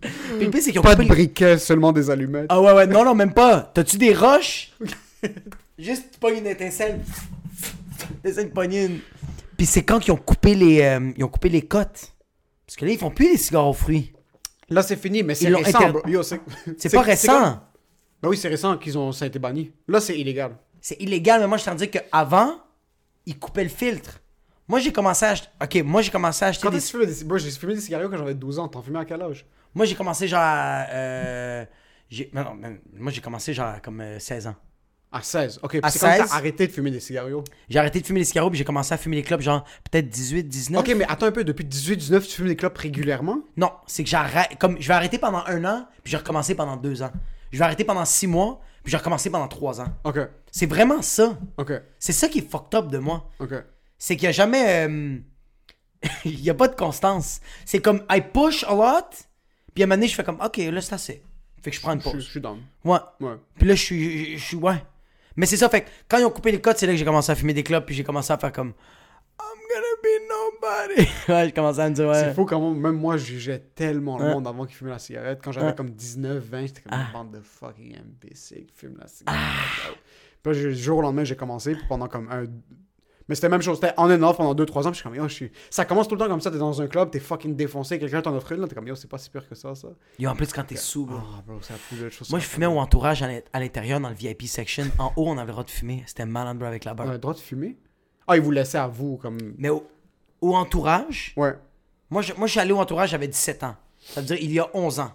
Puis le pire, c'est qu'ils ont Pas de briquet, seulement des allumettes. Ah ouais, ouais, non, non, même pas. T'as-tu des roches? Juste, tu pognes une étincelle. T'essaies de pogner une. Puis c'est quand qu'ils ont coupé les, euh, ils ont coupé les cotes. Parce que là, ils font plus les cigares aux fruits. Là, c'est fini, mais c'est Ils l'ont récent, inter- bro. Yo, c'est C'est pas récent. comme- Ben oui, c'est récent qu'ils ont ça a été banni. Là, c'est illégal. C'est illégal, mais moi, je t'en dis qu'avant, ils coupaient le filtre. Moi, j'ai commencé à acheter. Ok, moi, j'ai commencé à acheter Quand des. est-ce que tu fumais des... Bro, j'ai fumé des cigarettes quand j'avais 12 ans. T'en fumais à quel âge? Moi, j'ai commencé genre. à, euh, j'ai- non, non, moi, j'ai commencé genre à comme euh, 16 ans. À 16. Ok, À c'est quand 16? t'as arrêté de fumer des cigarettes. J'ai arrêté de fumer les cigares, puis j'ai commencé à fumer les clopes, genre peut-être 18, 19. Ok, mais attends un peu. Depuis 18-19, tu fumes des clopes régulièrement? Non, c'est que j'arrête. Comme je vais arrêter pendant un an, puis je vais recommencer pendant deux ans. Je vais arrêter pendant six mois, puis je vais recommencer pendant trois ans. Ok, C'est vraiment ça. ok, C'est ça qui est fucked up de moi. ok. C'est qu'il n'y a jamais. euh, Il n'y a pas de constance. C'est comme I push a lot, puis à un moment donné, je fais comme ok, là c'est assez. Fait que je prends une Je pause. je suis down. Ouais. Ouais. Puis là, je suis. Je, je suis. Ouais. Mais c'est ça, fait que quand ils ont coupé les codes, c'est là que j'ai commencé à fumer des clopes, puis j'ai commencé à faire comme I'm gonna be nobody. ouais, j'ai commencé à me dire, ouais. C'est fou comment, même moi, je jugeais tellement le monde avant qu'ils fumaient la cigarette. Quand j'avais comme 19, 20, j'étais comme Ah. une bande de fucking imbéciles qui fument la cigarette. Puis là, du jour au lendemain, j'ai commencé, puis pendant comme un. Mais c'était la même chose, c'était on and off pendant 2-3 ans, puis je suis comme, yo, je suis. Ça commence tout le temps comme ça, t'es dans un club, t'es fucking défoncé, quelqu'un t'en offre une, là, t'es comme, yo, c'est pas si pire que ça, ça. Yo, en plus, quand t'es sous, bro. Ah, bro, c'est la plus belle chose. Moi, je fumais au entourage à l'in- à l'intérieur, dans le VIP section. En haut, on avait le droit de fumer. C'était malade, bro, avec la On barre. a le droit de fumer? Ah, ils vous laissaient à vous, comme. Mais au, au entourage, Ouais. moi je, moi, je suis allé au entourage, j'avais 17 ans. Ça veut dire il y a 11 ans.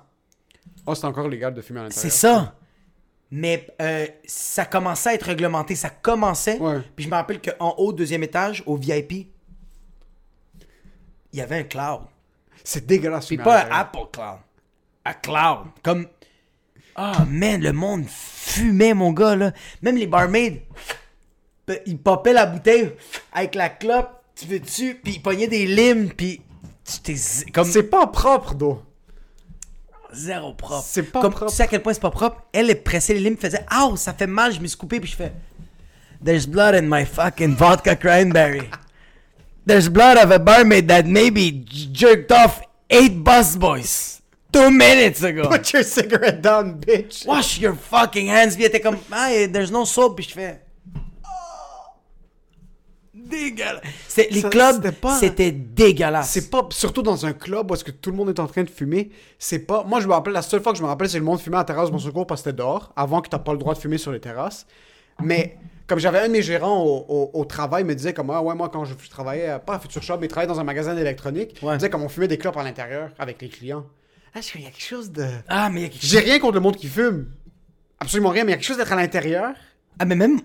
Ah, c'est encore légal de fumer à l'intérieur. C'est ça. Mais euh, ça commençait à être réglementé. Ça commençait. Ouais. Puis je me rappelle qu'en haut, deuxième étage, au VIP, il y avait un cloud. C'est dégueulasse. Puis pas un. Apple Cloud. Un cloud. Comme. Ah, man, le monde fumait, mon gars, là. Même les barmaids, ils popaient la bouteille avec la clope, tu veux dessus, puis ils pognaient des limes, puis tu t'es z- comme C'est pas propre, d'eau. Zéro propre. C'est pas comme, propre. Tu sais à quel point c'est pas propre? Elle, elle pressait les limes, faisait « Ow, ça fait mal, je me suis coupé. » Puis je fais « There's blood in my fucking vodka cranberry. There's blood of a barmaid that maybe jerked off eight bus boys two minutes ago. Put your cigarette down, bitch. Wash your fucking hands. Puis elle était comme, ah, there's no soap. Puis je fais, dégueulasse. C'est- Les Ça, clubs, c'était pas- c'était dégueulasse. C'est pas, surtout dans un club où est-ce que tout le monde est en train de fumer, c'est pas, moi je me rappelle, la seule fois que je me rappelle, c'est le monde fumait à la terrasse de mon secours parce que c'était dehors, avant que t'as pas le droit de fumer sur les terrasses. Mais, comme j'avais un de mes gérants au, au- au travail, me disait comme, ah ouais, moi quand je travaillais, euh, pas à Future Shop, mais je travaillais dans un magasin d'électronique, il Ouais. me disait comme on fumait des clopes à l'intérieur avec les clients. Ah, je il y a quelque chose de... Ah, mais il y a quelque chose. J'ai rien contre le monde qui fume. Absolument rien, mais il y a quelque chose d'être à l'intérieur. Ah, mais même,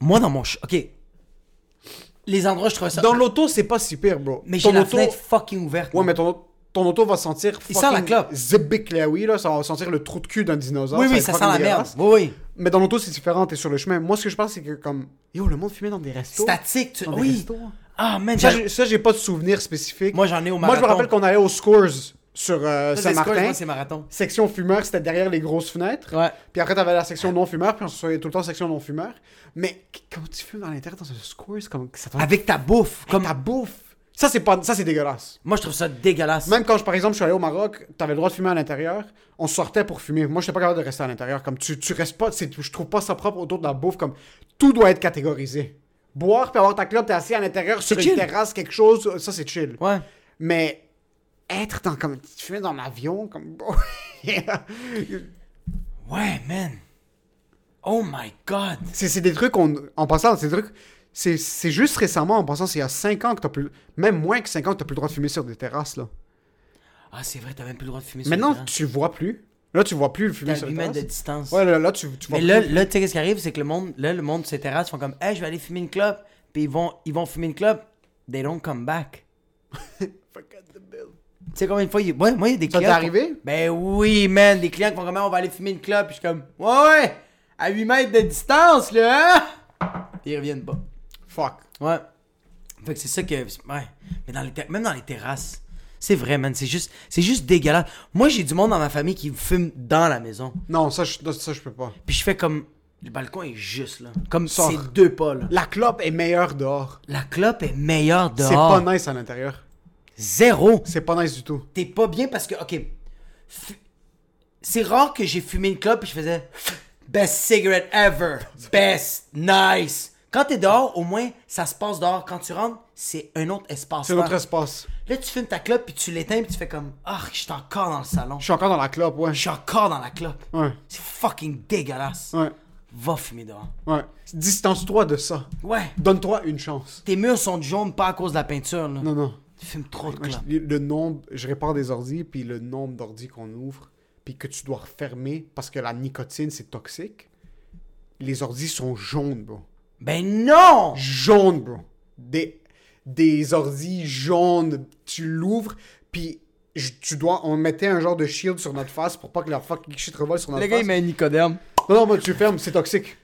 moi dans mon. ch- Ok. Les endroits, je trouvais ça. Dans l'auto, c'est pas si pire, bro. mais j'ai Ton la auto- fenêtre fucking ouverte. Ouais, mais ton, ton auto va sentir Il sent la clope. Zibic Laoui, là. Ça va sentir le trou de cul d'un dinosaure. Oui, oui, ça sent la merde. Oui, oui. Mais dans l'auto, c'est différent, t'es sur le chemin. Moi, ce que je pense, c'est que comme. Yo, le monde fumait dans des restos. Statique. tu- Dans des Oui. restos. Ah, man, Ça, j'ai- pas de souvenir spécifique. Moi, j'en ai au Moi, je me marathon. rappelle qu'on allait aux Scores sur euh, Saint-Martin. moi, c'est marathon? Section fumeur, c'était derrière les grosses fenêtres. Ouais. Puis après, t'avais la section non-fumeur, puis on se tout le temps section non-fumeur. Mais quand tu fumes dans l'intérieur dans un Scores, comme ça Avec ta bouffe. comme Comme... ta bouffe. Ça, c'est pas... ça, c'est dégueulasse. Moi, je trouve ça dégueulasse. Même quand, je- par exemple, je suis allé au Maroc, t'avais le droit de fumer à l'intérieur, on sortait pour fumer. Moi, j'étais pas capable de rester à l'intérieur. Comme tu, tu restes pas, je trouve pas ça propre autour de la bouffe. Comme tout doit être catégorisé. Boire puis avoir ta clope, t'es assis à l'intérieur sur une chill. terrasse, quelque chose, ça c'est chill. Ouais. Mais être dans comme fumer dans l'avion, comme Ouais, man. Oh my god. c'est des trucs on, en passant, c'est des trucs. C'est juste récemment, en passant, c'est il y a 5 ans que t'as plus. Même moins que 5 ans que t'as plus le droit de fumer sur des terrasses là. Ah, c'est vrai, t'as même plus le droit de fumer sur Maintenant, le terrain. tu vois plus. Là, tu vois plus le fumer sur 8 les mètres de terrasses. distance. Ouais, là, là, tu, tu vois Mais là, plus. là tu sais, qu'est-ce qui arrive, c'est que le monde, là, le monde, ces terrasses font comme, hey, je vais aller fumer une clope. Puis ils vont, ils vont fumer une clope. They don't come back. Forget the bill. Tu sais combien de fois, il... moi, il y a des Ça clients. t'est qui- arrivé? Ben oui, man. Des clients qui font comme, on va aller fumer une clope. Puis je suis comme, ouais, ouais, à 8 mètres de distance, là, hein? Puis ils reviennent pas. Fuck. Ouais. Fait que c'est ça que. Ouais. Mais dans les ter- même dans les terrasses. C'est vrai, man. C'est juste, c'est juste dégueulasse. Moi, j'ai du monde dans ma famille qui fume dans la maison. Non, ça, je, ça, je peux pas. Puis je fais comme. Le balcon est juste là. Comme c'est deux pas là. La clope est meilleure dehors. La clope est meilleure C'est dehors. pas nice à l'intérieur. Zéro. C'est pas nice du tout. T'es pas bien parce que, ok. C'est rare que j'ai fumé une clope et je faisais best cigarette ever. Best, nice. Quand t'es dehors, au moins, ça se passe dehors. Quand tu rentres, c'est un autre espace. C'est notre espace. Là, tu fumes ta clope puis tu l'éteins puis tu fais comme Ah, je suis encore dans le salon. Je suis encore dans la clope, ouais. Je suis encore dans la clope. Ouais, C'est fucking dégueulasse. ouais, Va fumer dehors. ouais. Distance-toi de ça. Ouais. Donne-toi une chance. Tes murs sont jaunes pas à cause de la peinture, là. Non, non. Tu fumes trop de clopes. Le nombre, je répare des ordis, puis le nombre d'ordis qu'on ouvre, puis que tu dois refermer parce que la nicotine, c'est toxique. Les ordis sont jaunes, bro. Ben non! Jaunes, bro. Des, des ordis jaunes. Tu l'ouvres, puis je- tu dois... On mettait un genre de shield sur notre face pour pas que la fucking shit revole sur notre Le gars, face. il met un Nicodème. Non, non, mais tu fermes, c'est toxique.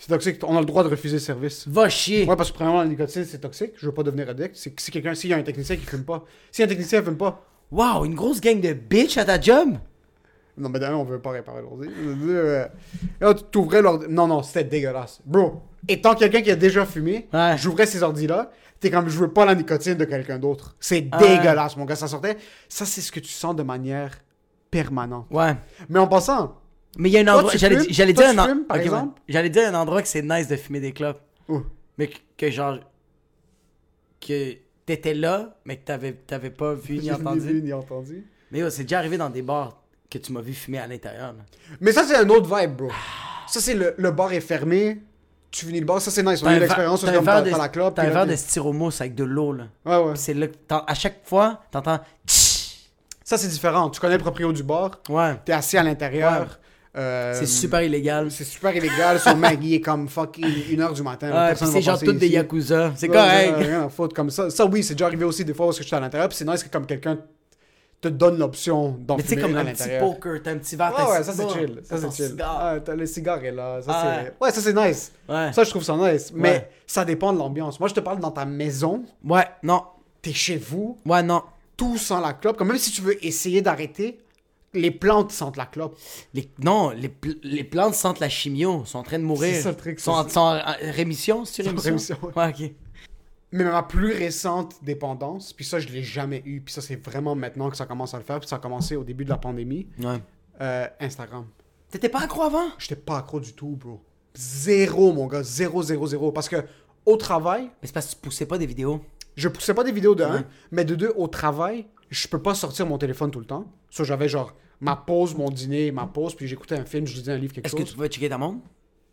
C'est toxique. On a le droit de refuser le service. Va chier. Ouais, parce que premièrement, la nicotine, c'est toxique. Je veux pas devenir addict. C'est si quelqu'un, s'il y a un technicien qui fume pas. Si un technicien fume pas, Wow, une grosse gang de bitch à ta job? Non, mais d'ailleurs, on veut pas réparer l'ordi. Euh, là, tu l'ordi. Non, non, c'était dégueulasse. Bro, étant quelqu'un qui a déjà fumé, Ouais. j'ouvrais ces ordis-là. T'es comme, je veux pas la nicotine de quelqu'un d'autre. C'est dégueulasse, mon gars. Ça sortait. Ça, c'est ce que tu sens de manière permanente. Ouais. Mais en passant, Mais il y a un endroit. J'allais dire un en- fumes, par Ok, ouais. exemple? J'allais dire un endroit que c'est nice de fumer des clopes. Mais que, que genre. Que t'étais là, mais que t'avais t'avais pas vu ni j'ai ni vu entendu. ni entendu. Mais yo, c'est déjà arrivé dans des bars que tu m'as vu fumer à l'intérieur. Mais ça, c'est un autre vibe, bro. Ça, c'est le, le bar est fermé. Tu finis le bar. Ça, c'est nice. On a T'as eu l'expérience. C'est comme t'as la clope. T'as un verre de styromousse avec de l'eau, là. Ouais, ouais. C'est là à chaque fois, t'entends. Ça, c'est différent. Tu connais le proprio du bar? Ouais. T'es assis à l'intérieur. Euh, C'est super illégal. C'est super illégal. Son mec, il est comme fucking 1h du matin. C'est genre toutes des yakuza. C'est correct. Rien à foutre comme ça. Ça, oui, c'est déjà arrivé aussi des fois parce que je suis à l'intérieur. Puis c'est nice que comme quelqu'un te donne l'option d'en Mais tu sais, comme un petit poker, t'as un petit verre, t'as ouais, ça c'est chill. Ça c'est chill. Ah, le cigare est là. Ça, Ah. Ouais, ça c'est nice. Ouais. Ça, je trouve ça nice. Mais Ouais. ça dépend de l'ambiance. Moi, je te parle dans ta maison, Ouais, non. t'es chez vous, Ouais, non. tout sent la clope. Comme même si tu veux essayer d'arrêter, les plantes sentent la clope. Les, non, les, pl- les plantes sentent la chimio, sont en train de mourir. C'est ça le truc, Sont, sont en en rémission, c'est rémission? rémission, Ouais, ok. Mais ma plus récente dépendance, puis ça, je l'ai jamais eu, puis ça, c'est vraiment maintenant que ça commence à le faire, puis ça a commencé au début de la pandémie, Ouais. euh, Instagram. T'étais pas accro avant? J'étais pas accro du tout, bro. Zéro, mon gars. Zéro, zéro, zéro. Parce que au travail, Mais c'est parce que tu poussais pas des vidéos. je poussais pas des vidéos de un, Ouais. mais de deux, au travail, je peux pas sortir mon téléphone tout le temps. Ça, j'avais genre ma pause, mon dîner, ma pause, puis j'écoutais un film, je lisais un livre, quelque Est-ce que chose. tu pouvais checker ta montre?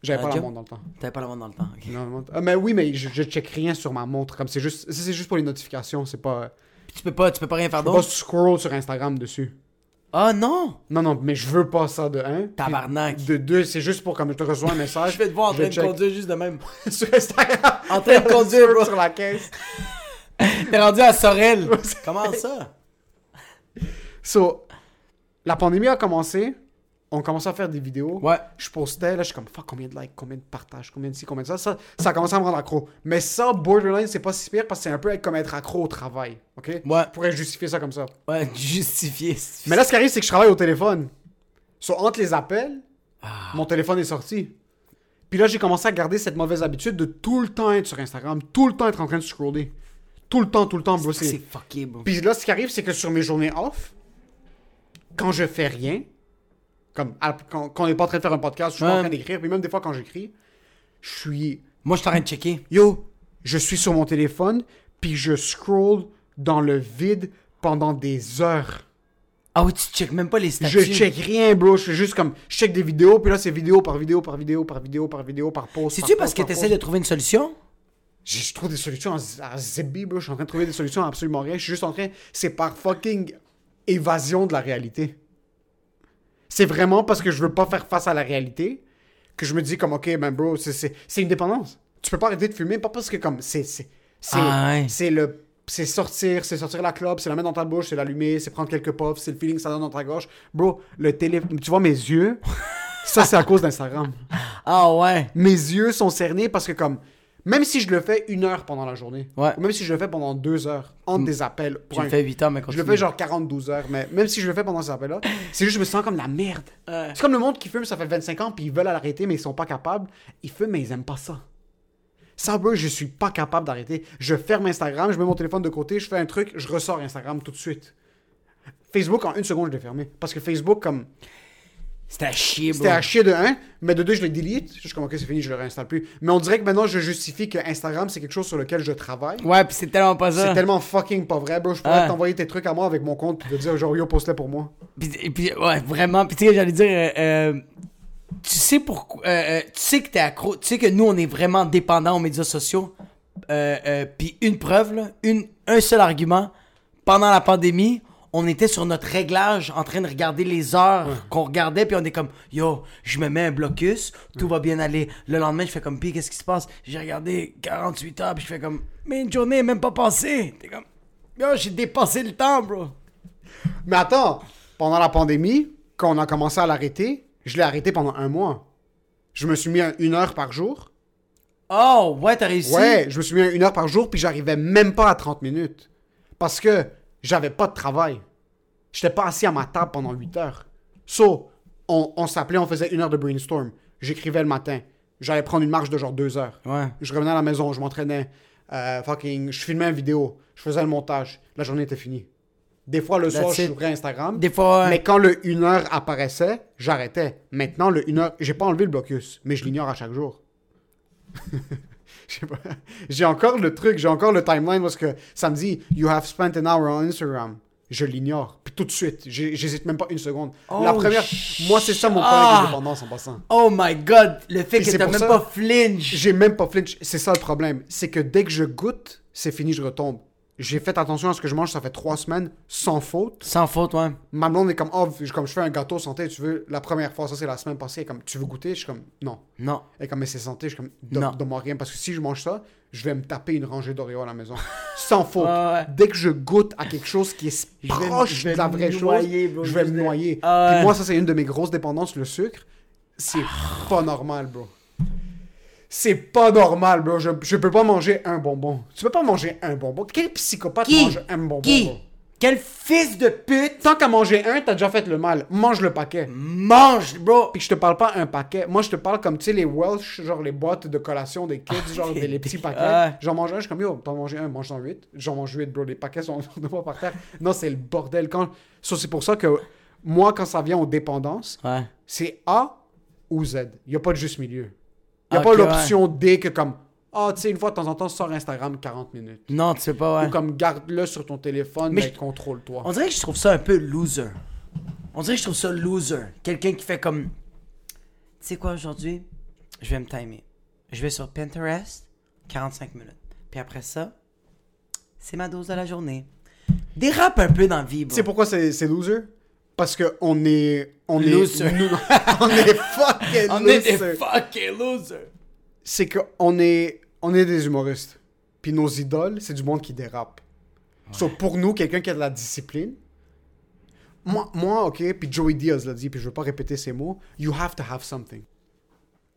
J'avais pas la montre dans le temps. T'avais pas la montre dans le temps. ok. Non, la montre- Ah, mais oui, mais je, je check rien sur ma montre. Comme c'est juste, c'est juste pour les notifications. C'est pas. Puis tu peux pas, tu peux pas rien faire Je peux pas d'autre? scroll sur Instagram dessus. Ah non! Non, non, mais je veux pas ça de un. Tabarnak. De deux, c'est juste pour comme je te reçois un message. Je vais te voir en train de check conduire juste de même. sur Instagram. En train de conduire, bro. sur la caisse. T'es rendu à Sorel. Comment ça? So, la pandémie a commencé. On commençait à faire des vidéos. Ouais. Je postais, là, je suis comme, fuck, combien de likes, combien de partages, combien de ci, combien de ça. Ça, ça a commencé à me rendre accro. Mais ça, borderline, c'est pas si pire parce que c'est un peu être- comme être accro au travail. OK? Ouais. Je pourrais justifier ça comme ça. Ouais, justifié. Mais là, ce qui arrive, c'est que je travaille au téléphone. So, entre les appels, Ah. mon téléphone est sorti. Puis là, j'ai commencé à garder cette mauvaise habitude de tout le temps être sur Instagram, tout le temps être en train de scroller. Tout le temps, tout le temps, bro. C'est c'est- fucké, bro? Puis là, ce qui arrive, c'est que sur mes journées off, quand je fais rien, comme à- quand, quand on n'est pas en train de faire un podcast, je suis pas Ouais. en train d'écrire, puis même des fois quand j'écris, je suis. Moi, je suis en train de checker. Yo, je suis sur mon téléphone, puis je scroll dans le vide pendant des heures. Ah oui, tu checkes même pas les statuts. Je check rien, bro. Je fais juste comme. Je check des vidéos, puis là, c'est vidéo par vidéo par vidéo par vidéo par vidéo par post. C'est-tu par parce que par t'essaies post. de trouver une solution? Je je trouve des solutions à, à Zibi, bro. Je suis en train de trouver des solutions à absolument rien. Je suis juste en train. C'est par fucking évasion de la réalité. C'est vraiment parce que je veux pas faire face à la réalité que je me dis comme, ok, ben bro, c'est- une dépendance. Tu peux pas arrêter de fumer, pas parce que comme, c'est c'est c'est Ah ouais. le c'est sortir, c'est sortir la clope, c'est la mettre dans ta bouche, c'est l'allumer, c'est prendre quelques puffs, c'est le feeling que ça donne dans ta gorge. Bro, le téléphone, tu vois mes yeux, ça c'est à cause d'Instagram. Ah ouais. Mes yeux sont cernés parce que comme même si je le fais une heure pendant la journée, Ouais. ou même si je le fais pendant deux heures entre des appels, Tu le fais 8 ans, mais je continue. le fais genre 42 heures, mais même si je le fais pendant ces appels-là, c'est juste je me sens comme la merde. Ouais. C'est comme le monde qui fume, ça fait 25 ans, puis ils veulent arrêter, mais ils sont pas capables. Ils fument, mais ils aiment pas ça. Ça, bro, je suis pas capable d'arrêter. Je ferme Instagram, je mets mon téléphone de côté, je fais un truc, je ressors Instagram tout de suite. Facebook, en une seconde, je l'ai fermé. Parce que Facebook, comme, C'était à chier, bro. c'était à chier de un, mais de deux, je le delete. Je suis comme, ok, c'est fini, je le réinstalle plus. Mais on dirait que maintenant, je justifie que Instagram, c'est quelque chose sur lequel je travaille. Ouais, pis c'est tellement pas ça. C'est tellement fucking pas vrai, bro. Je pourrais Ah. t'envoyer tes trucs à moi avec mon compte, puis te dire, genre, yo, poste-le pour moi. Puis, puis, ouais, vraiment. Puis, tu sais, j'allais dire, euh, euh, tu sais pourquoi. euh, tu sais que t'es accro. Tu sais que nous, on est vraiment dépendants aux médias sociaux. Puis, une preuve, là, une, un seul argument. Pendant la pandémie, on était sur notre réglage en train de regarder les heures qu'on regardait. Puis, on est comme, yo, je me mets un blocus, tout va bien aller. Le lendemain, je fais comme, puis, qu'est-ce qui se passe? J'ai regardé 48 heures, puis je fais comme, mais une journée est même pas passée. T'es comme, yo, j'ai dépassé le temps, bro. Mais attends, pendant la pandémie, quand on a commencé à l'arrêter, je l'ai arrêté pendant un mois. Je me suis mis à une heure par jour. Oh, ouais, t'as réussi. Ouais, je me suis mis à une heure par jour, puis j'arrivais même pas à 30 minutes. Parce que j'avais pas de travail. J'étais pas assis à ma table pendant 8 heures. So, on, on s'appelait, on faisait une heure de brainstorm. J'écrivais le matin. J'allais prendre une marche de genre deux heures. Ouais. Je revenais à la maison, je m'entraînais. Euh, fucking, je filmais une vidéo. Je faisais le montage. La journée était finie. Des fois, le soir, That's je it. ouvrais Instagram. Des fois, ouais. Mais quand le 1 heure apparaissait, j'arrêtais. Maintenant, le 1 heure, j'ai pas enlevé le blocus, mais je l'ignore à chaque jour. J'ai encore le truc, j'ai encore le timeline parce que ça me dit You have spent an hour on Instagram. Je l'ignore. Puis tout de suite, j'hésite même pas une seconde. la Oh, première, moi, c'est ça mon ah. problème avec l'indépendance en passant. Oh my god, le fait Puis que t'as même ça- pas flinch. J'ai même pas flinch. C'est ça le problème. C'est que dès que je goûte, c'est fini, je retombe. J'ai fait attention à ce que je mange, ça fait trois semaines, sans faute. Sans faute, ouais. Ma blonde est comme, oh, comme je fais un gâteau santé, tu veux, la première fois, ça c'est la semaine passée, elle est comme, tu veux goûter? Je suis comme, non. Non. Elle est comme, mais c'est santé, je suis comme, donne-moi rien, parce que si je mange ça, je vais me taper une rangée d'Oreo à la maison. Sans faute. Ouais. Dès que je goûte à quelque chose qui est Je proche vais de la vraie noyer, chose, bro, je vais me noyer. Ah ouais. Puis moi, ça c'est une de mes grosses dépendances, le sucre. C'est pas normal, bro. C'est pas normal, bro. Je, je peux pas manger un bonbon. Tu peux pas manger un bonbon. Quel psychopathe Qui? mange un bonbon, Qui? bro? Quel fils de pute? Tant qu'à manger un, t'as déjà fait le mal. Mange le paquet. mange, bro. Puis que je te parle pas un paquet. Moi, je te parle comme, tu sais, les Welsh, genre les boîtes de collation des kids, genre des, les petits paquets. Ouais. J'en mange un, je suis comme, yo, t'en manges un, mange-en huit. J'en mange huit, bro. Les paquets sont deux fois par terre. Non, c'est le bordel. Quand... So, c'est pour ça que moi, quand ça vient aux dépendances, Ouais. c'est A ou Z. Il n'y a pas de juste milieu. Il n'y a pas ouais. l'option D que comme, ah, tu sais, une fois de temps en temps, sors Instagram 40 minutes. Non, tu sais pas, ouais. Ou comme, garde-le sur ton téléphone, Mais mais, je- contrôle-toi. On dirait que je trouve ça un peu loser. On dirait que je trouve ça loser. Quelqu'un qui fait comme. Tu sais quoi aujourd'hui? Je vais me timer. Je vais sur Pinterest, 45 minutes. Puis après ça, c'est ma dose de la journée. Dérape un peu dans la vie, bro. Tu sais pourquoi c'est loser? Parce que on est. On Loser. est. nous- on est fucking On est des loser. fucking losers. C'est qu'on est. On est des humoristes. Puis nos idoles, c'est du monde qui dérape. So, pour nous, quelqu'un qui a de la discipline. Moi, moi, ok, puis Joey Diaz l'a dit, puis je veux pas répéter ces mots. You have to have something.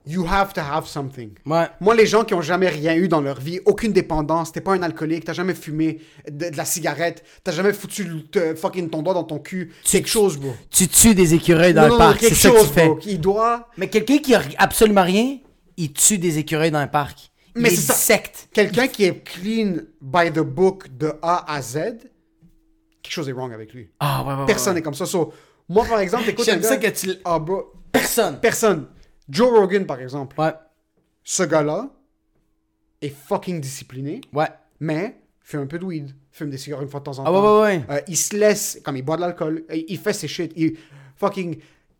You have to have something. Ouais. Moi, les gens qui ont jamais rien eu dans leur vie, aucune dépendance, t'es pas un alcoolique, t'as jamais fumé de, de la cigarette, t'as jamais foutu le- fucking ton doigt dans ton cul, quelque chose, bro. Tu tues des écureuils dans Non, le non, parc, c'est quelque ça que chose, tu fais. bro. Il doit. Mais quelqu'un qui a absolument rien, il tue des écureuils dans un parc. Il Mais c'est ça. dissecte. Quelqu'un qui est clean by the book de A à Z, quelque chose est wrong avec lui. Ah, ouais, ouais, ouais, Personne ouais. n'est comme ça. So, moi, par exemple, écoute. J'aime ça que tu. Ah, bro. Personne. Personne. Joe Rogan, par exemple. Ouais. Ce gars-là est fucking discipliné, Ouais. mais fume un peu de weed, fume des cigares une fois de temps en Ah, temps. ouais, ouais, ouais. Euh, il se laisse, comme il boit de l'alcool, il, fait ses shit. Il fucking.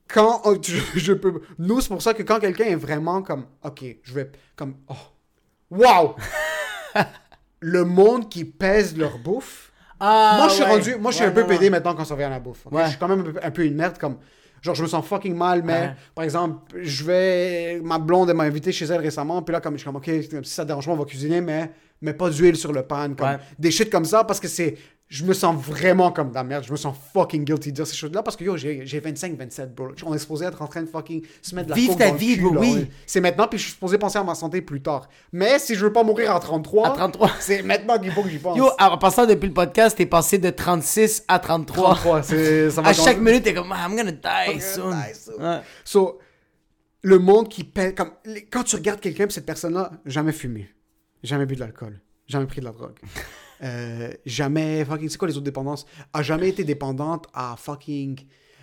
Quand oh, je, je peux. Nous, c'est pour ça que quand quelqu'un est vraiment comme. Ok, je vais. Comme. Oh. Wow! le monde qui pèse leur bouffe. Ah, moi, je suis ouais. rendu. Moi, je suis Ouais, un peu non, pédé non. maintenant quand ça vient à la bouffe. ok? Ouais. Je suis quand même un peu, un peu une merde. Comme. Genre, je me sens fucking mal, mais Ouais. par exemple, je vais. Ma blonde, elle m'a invité chez elle récemment, puis là, comme je suis comme, ok, si ça dérange pas, on va cuisiner, mais, mais pas d'huile sur le pan. Comme, Ouais. Des shit comme ça, parce que c'est. Je me sens vraiment comme de la merde. Je me sens fucking guilty de dire ces choses-là parce que yo, j'ai j'ai 25, 27, bro. On est supposé être en train de fucking se mettre de la Vive ta dans le vie, cul, là. oui. C'est maintenant, puis je suis supposé penser à ma santé plus tard. Mais si je veux pas mourir à 33, À 33. c'est maintenant qu'il faut que j'y pense. Yo, en passant depuis le podcast, t'es passé de 36 à 33. 33, c'est- ça À chaque minute, t'es comme, I'm gonna die gonna soon. die soon. Ouais. So, le monde qui pèse. Comme, quand tu regardes quelqu'un, cette personne-là, jamais fumé, jamais bu de l'alcool, jamais pris de la drogue, euh, jamais. Fucking, c'est quoi les autres dépendances? A jamais été dépendante à fucking.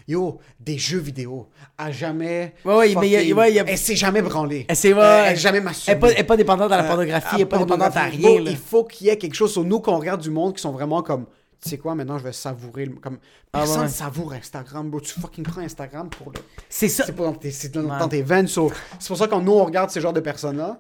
Yo, des jeux vidéo. A jamais. Ouais, ouais, mais y a- fucking- ouais, il y a- Elle s'est jamais branlée. Elle s'est- Euh, elle jamais Elle masturbé. est pas, elle est pas dépendante à la Euh, pornographie, elle est pas dépendante à rien. Il faut qu'il y ait quelque chose. Sur nous, quand on regarde du monde qui sont vraiment comme. Tu sais quoi, maintenant, je vais savourer. le- Comme, Ah, ouais, personne ouais. savoure Instagram, bro. Tu fucking prends Instagram pour le. C'est ça. C'est dans tes, dans, Ouais. dans tes veines. so, c'est pour ça quand nous, on regarde ces genres de personnes-là,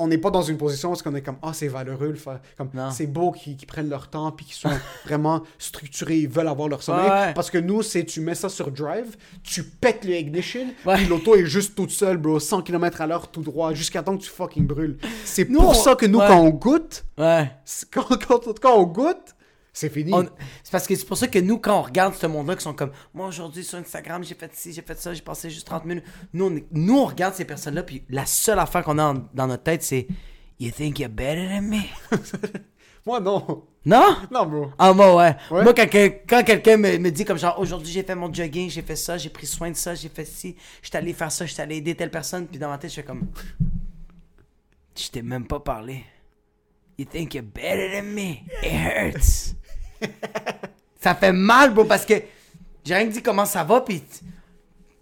on n'est pas dans une position où on est comme, ah, c'est valeureux, le faire. Comme, c'est beau qu'ils prennent leur temps puis qu'ils sont vraiment structurés, ils veulent avoir leur sommeil. Ouais. Parce que nous, c'est tu mets ça sur drive, tu pètes le ignition, Ouais. puis l'auto est juste toute seule, bro, 100 km à l'heure, tout droit, jusqu'à temps que tu fucking brûles. C'est pour on- ça que nous, ouais. quand on goûte, quand, quand, quand on goûte, c'est fini. On- C'est parce que c'est pour ça que nous, quand on regarde ce monde-là, qui sont comme, moi aujourd'hui sur Instagram, j'ai fait ci, j'ai fait ça, j'ai passé juste 30 minutes. Nous, on, est- nous, on regarde ces personnes-là, puis la seule affaire qu'on a en- dans notre tête, c'est, You think you're better than me? Moi, non. Non? Non, bro. Ah, moi, ouais. Ouais? Moi, quand quelqu'un me, me dit comme genre, aujourd'hui, j'ai fait mon jogging, j'ai fait ça, j'ai pris soin de ça, j'ai fait ci, j'étais allé faire ça, j'étais allé aider telle personne, puis dans ma tête, je fais comme. Je t'ai même pas parlé. You think you're better than me? It hurts. Ça fait mal, bro, parce que j'ai rien dit comment ça va, puis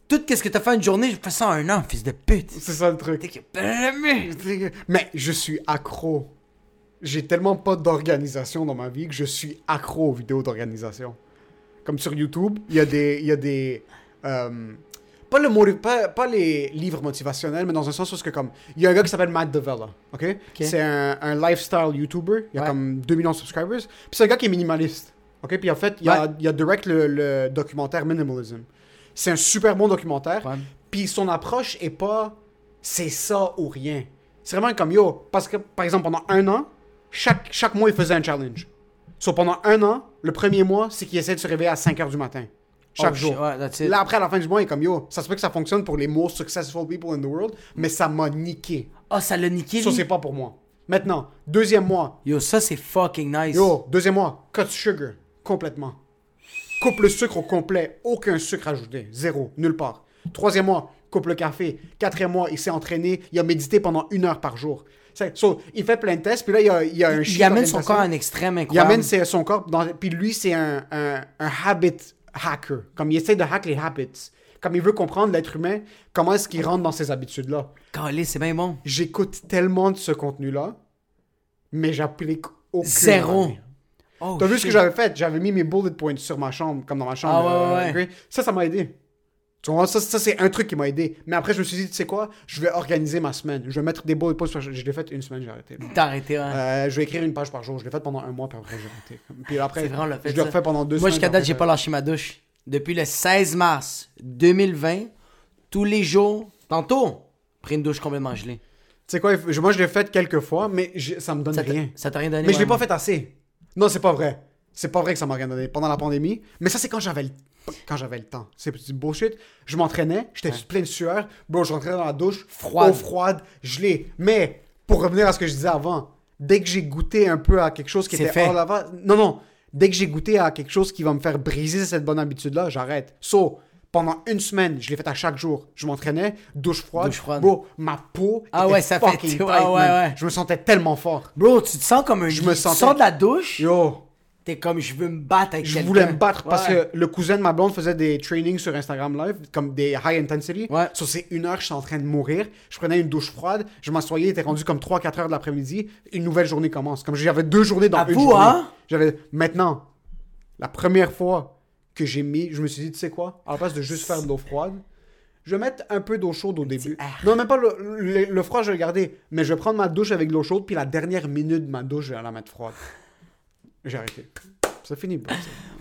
tout ce que t'as fait une journée, je fais ça en un an, fils de pute. C'est ça le truc. Mais je suis accro. J'ai tellement pas d'organisation dans ma vie que je suis accro aux vidéos d'organisation. Comme sur YouTube, il y a des. Il y a des euh, pas, le pas, pas les livres motivationnels, mais dans un sens où que comme. Il y a un gars qui s'appelle Matt Devella. ok? C'est un, un lifestyle YouTuber. Il y a Ouais. comme 2 millions de subscribers. Puis c'est un gars qui est minimaliste. ok? Puis en fait, il y a, y direct le, le documentaire Minimalism. C'est un super bon documentaire. Ouais. Puis son approche est pas c'est ça ou rien. C'est vraiment comme yo. Parce que, par exemple, pendant un an, chaque, chaque mois, il faisait un challenge. So, pendant un an, le premier mois, c'est qu'il essaie de se réveiller à 5 h du matin. Chaque jour. ouais. Là, après, à la fin du mois, il est comme yo. Ça se peut que ça fonctionne pour les most successful people in the world, mais ça m'a niqué. Oh, ça l'a niqué, Ça, lui? c'est pas pour moi. Maintenant, deuxième mois. Yo, ça, c'est fucking nice. Yo, deuxième mois, cut sugar. Complètement. Coupe le sucre au complet. Aucun sucre ajouté. Zéro. Nulle part. Troisième mois, coupe le café. Quatrième mois, il s'est entraîné. Il a médité pendant une heure par jour. So, il fait plein de tests. Puis là, il y a, il y a un il amène son corps à un extrême Il incroyable. amène ses- son corps dans... Puis lui, c'est un, un, un habit hacker. Comme il essaie de hack les habits. Comme il veut comprendre l'être humain, comment est-ce qu'il rentre dans ces habitudes-là? Calé, c'est bien bon. J'écoute tellement de ce contenu-là, mais j'applique aucun. Zéro. Oh, T'as vu ce que j'avais fait? J'avais mis mes bullet points sur ma chambre, comme dans ma chambre. Ah, ouais, euh, ouais. Ça, ça m'a aidé. Tu vois, ça, ça c'est un truc qui m'a aidé. Mais après, je me suis dit, tu sais quoi? Je vais organiser ma semaine. Je vais mettre des points sur... Je l'ai fait une semaine, j'ai arrêté. T'as arrêté, ouais. Euh, je vais écrire une page par jour. Je l'ai fait pendant un mois, puis après, j'ai arrêté. Puis après, fait, je l'ai refait pendant deux Moi, semaines. jusqu'à puis date, j'ai pas lâché ma douche. Depuis le 16 mars 2020, tous les jours, tantôt, pris une douche complètement gelée. Tu sais quoi? je- Moi, je l'ai fait quelques fois, mais j'ai- ça me donne Ça rien. ça t'a rien donné? Mais je l'ai ouais, pas moi. fait assez. Non, c'est pas vrai. C'est pas vrai que ça m'a rien donné pendant la pandémie. Mais ça, c'est quand j'avais le... quand j'avais le temps. C'est du bullshit. Je m'entraînais, j'étais plein de sueur. Bro, je rentrais dans la douche, Froide. eau froide, gelée. Mais pour revenir à ce que je disais avant, dès que j'ai goûté un peu à quelque chose qui était fait. hors d'avant, non non, dès que j'ai goûté à quelque chose qui va me faire briser cette bonne habitude là, j'arrête. So, pendant une semaine, je l'ai fait à chaque jour. Je m'entraînais, douche froide. Douche froide. Bro, ma peau Ah était ouais, ça fait- fucking ouais, tight, ouais, man. ouais. Je me sentais tellement fort. Bro, tu te sens comme un. Je me tu sentais- sors de la douche, Yo, t'es comme, je veux me battre avec Je quelqu'un. voulais me battre parce Ouais. que le cousin de ma blonde faisait des trainings sur Instagram Live, comme des high intensity. Ouais. Sur ces une heure, je suis en train de mourir. Je prenais une douche froide, je m'assoyais, il était rendu comme 3-4 heures de l'après-midi. Une nouvelle journée commence. Comme j'avais deux journées dans À une vous, journée. hein? J'avais maintenant, la première fois que j'ai mis, je me suis dit, tu sais quoi, à la place de juste faire de l'eau froide, je vais mettre un peu d'eau chaude au début. Non, même pas le, le- le froid, je vais le garder. Mais je vais prendre ma douche avec de l'eau chaude, puis la dernière minute de ma douche, je vais la mettre froide. J'ai arrêté. Ça finit.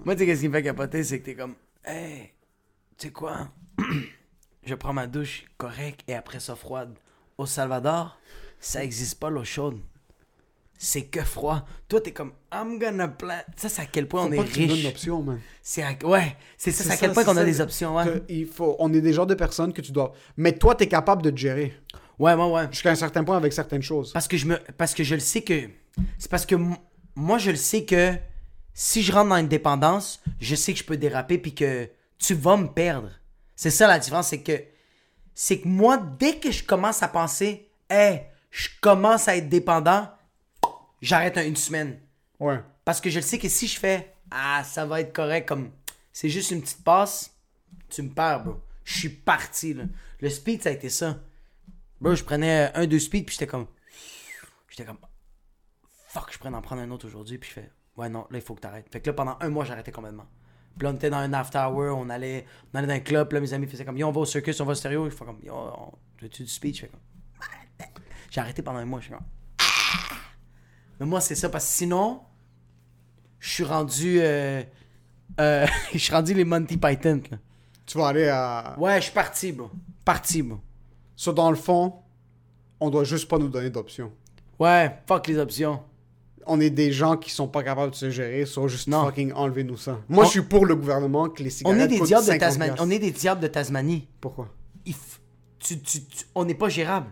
Moi, tu sais, qu'est-ce qui me fait capoter, c'est que t'es comme, hey, tu sais quoi? je prends ma douche correcte et après ça froide. Au Salvador, ça existe pas l'eau chaude. C'est que froid. Toi, t'es comme, I'm gonna plant. Ça, c'est à quel point Faut on est riche. l'option, man. C'est à... Ouais, c'est ça, C'est c'est à quel ça, point c'est qu'on a des options, ouais. Il faut, on est des genres de personnes que tu dois. Mais toi, tu es capable de te gérer. Ouais, ouais, ouais. Jusqu'à un certain point avec certaines choses. Parce que je me parce que je le sais que c'est parce que moi je le sais que si je rentre dans une dépendance, je sais que je peux déraper puis que tu vas me perdre. C'est ça la différence, c'est que c'est que moi dès que je commence à penser "Hey, je commence à être dépendant", j'arrête une semaine Ouais. parce que je le sais que si je fais "Ah, ça va être correct comme c'est juste une petite passe", tu me perds, bro. Je suis parti là. Le speed ça a été ça. Bro, je prenais un, deux speed, puis j'étais comme. J'étais comme. Fuck, je pourrais en prendre un autre aujourd'hui, puis je fais. Ouais, non, là, il faut que t'arrêtes. Fait que là, pendant un mois, j'arrêtais complètement. Puis là, on était dans un after hour, on allait, on allait dans un club, puis là, mes amis faisaient comme, yo, on va au circus, on va au stéréo. Je fais comme, yo, on... veux-tu du speed? Je fais comme. J'ai arrêté pendant un mois, je suis comme. Mais moi, c'est ça, parce que sinon, je suis rendu. Euh... euh, je suis rendu les Monty Python, là. Tu vas aller à. Ouais, je suis parti, bro. Parti, bro. Ça, dans le fond, on doit juste pas nous donner d'options. Ouais, fuck les options. On est des gens qui sont pas capables de se gérer, soit juste Non. fucking enlever-nous ça. Moi, On- je suis pour le gouvernement que les On cigarettes est des diables de 50 Tasmanie. On est des diables de Tasmanie. Pourquoi? Il f- tu- tu- tu- On n'est pas gérable.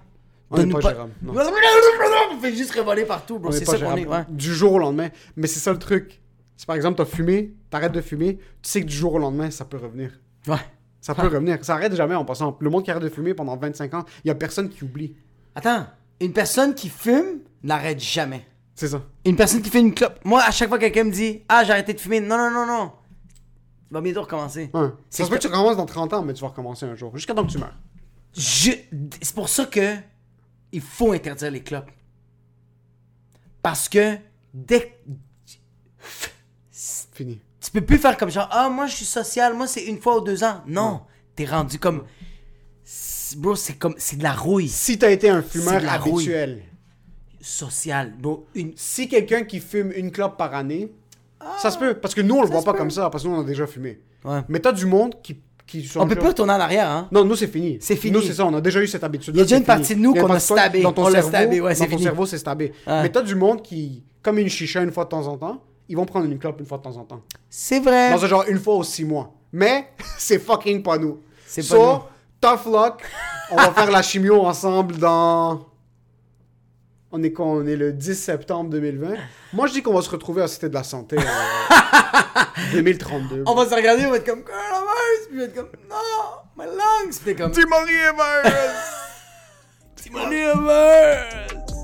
On n'est pas Jérôme. non. On fait juste revoler partout, bro. On est C'est pas ça qu'on gérable. est, ouais. Du jour au lendemain. Mais c'est ça le truc. Si par exemple, t'as fumé, t'arrêtes de fumer, tu sais que du jour au lendemain, ça peut revenir. Ouais. Ça peut revenir. Ça arrête jamais en passant. Le monde qui arrête de fumer pendant 25 ans, il y a personne qui oublie. Attends, une personne qui fume n'arrête jamais. C'est ça. Une personne qui fait une clope. Moi, à chaque fois que quelqu'un me dit Ah, j'ai arrêté de fumer. Non, non, non, non. Tu vas bientôt recommencer. Ouais. C'est Ça se peut que- tu recommences dans 30 ans, mais tu vas recommencer un jour. Jusqu'à temps que tu meurs. Je... C'est pour ça que il faut interdire les clopes. Parce que dès Fini. tu peux plus faire comme genre ah moi je suis social, moi c'est une fois ou deux ans. Non, t'es rendu comme bro, c'est comme c'est de la rouille Si t'as été un fumeur rouille. Sociale, bro. Une si quelqu'un qui fume une clope par année, ça se peut. Parce que nous, on le voit pas peut. comme ça, parce que nous, on a déjà fumé. Ouais. Mais t'as du monde qui. qui On peut pas retourner en arrière hein. Non, nous, c'est fini. C'est fini. Nous, c'est ça, on a déjà eu cette habitude. Il y a déjà une partie de nous qu'on a stabé. Dans ton On cerveau, stabé, ouais, dans ton fini. cerveau, c'est stabé. Ouais. Mais t'as du monde qui, comme une chicha une fois de temps en temps, ils vont prendre une clope une fois de temps en temps. C'est vrai. Dans ce genre, une fois aux six mois. Mais, c'est fucking pas nous. C'est pas So, nous. tough luck. On va faire la chimio ensemble dans... On est est le 10 septembre 2020. Moi, je dis qu'on va se retrouver à Cité de la Santé euh, 2032. On va se regarder, on va être comme coronavirus, puis on va être comme non, my lungs, puis comme Timonier virus. Virus.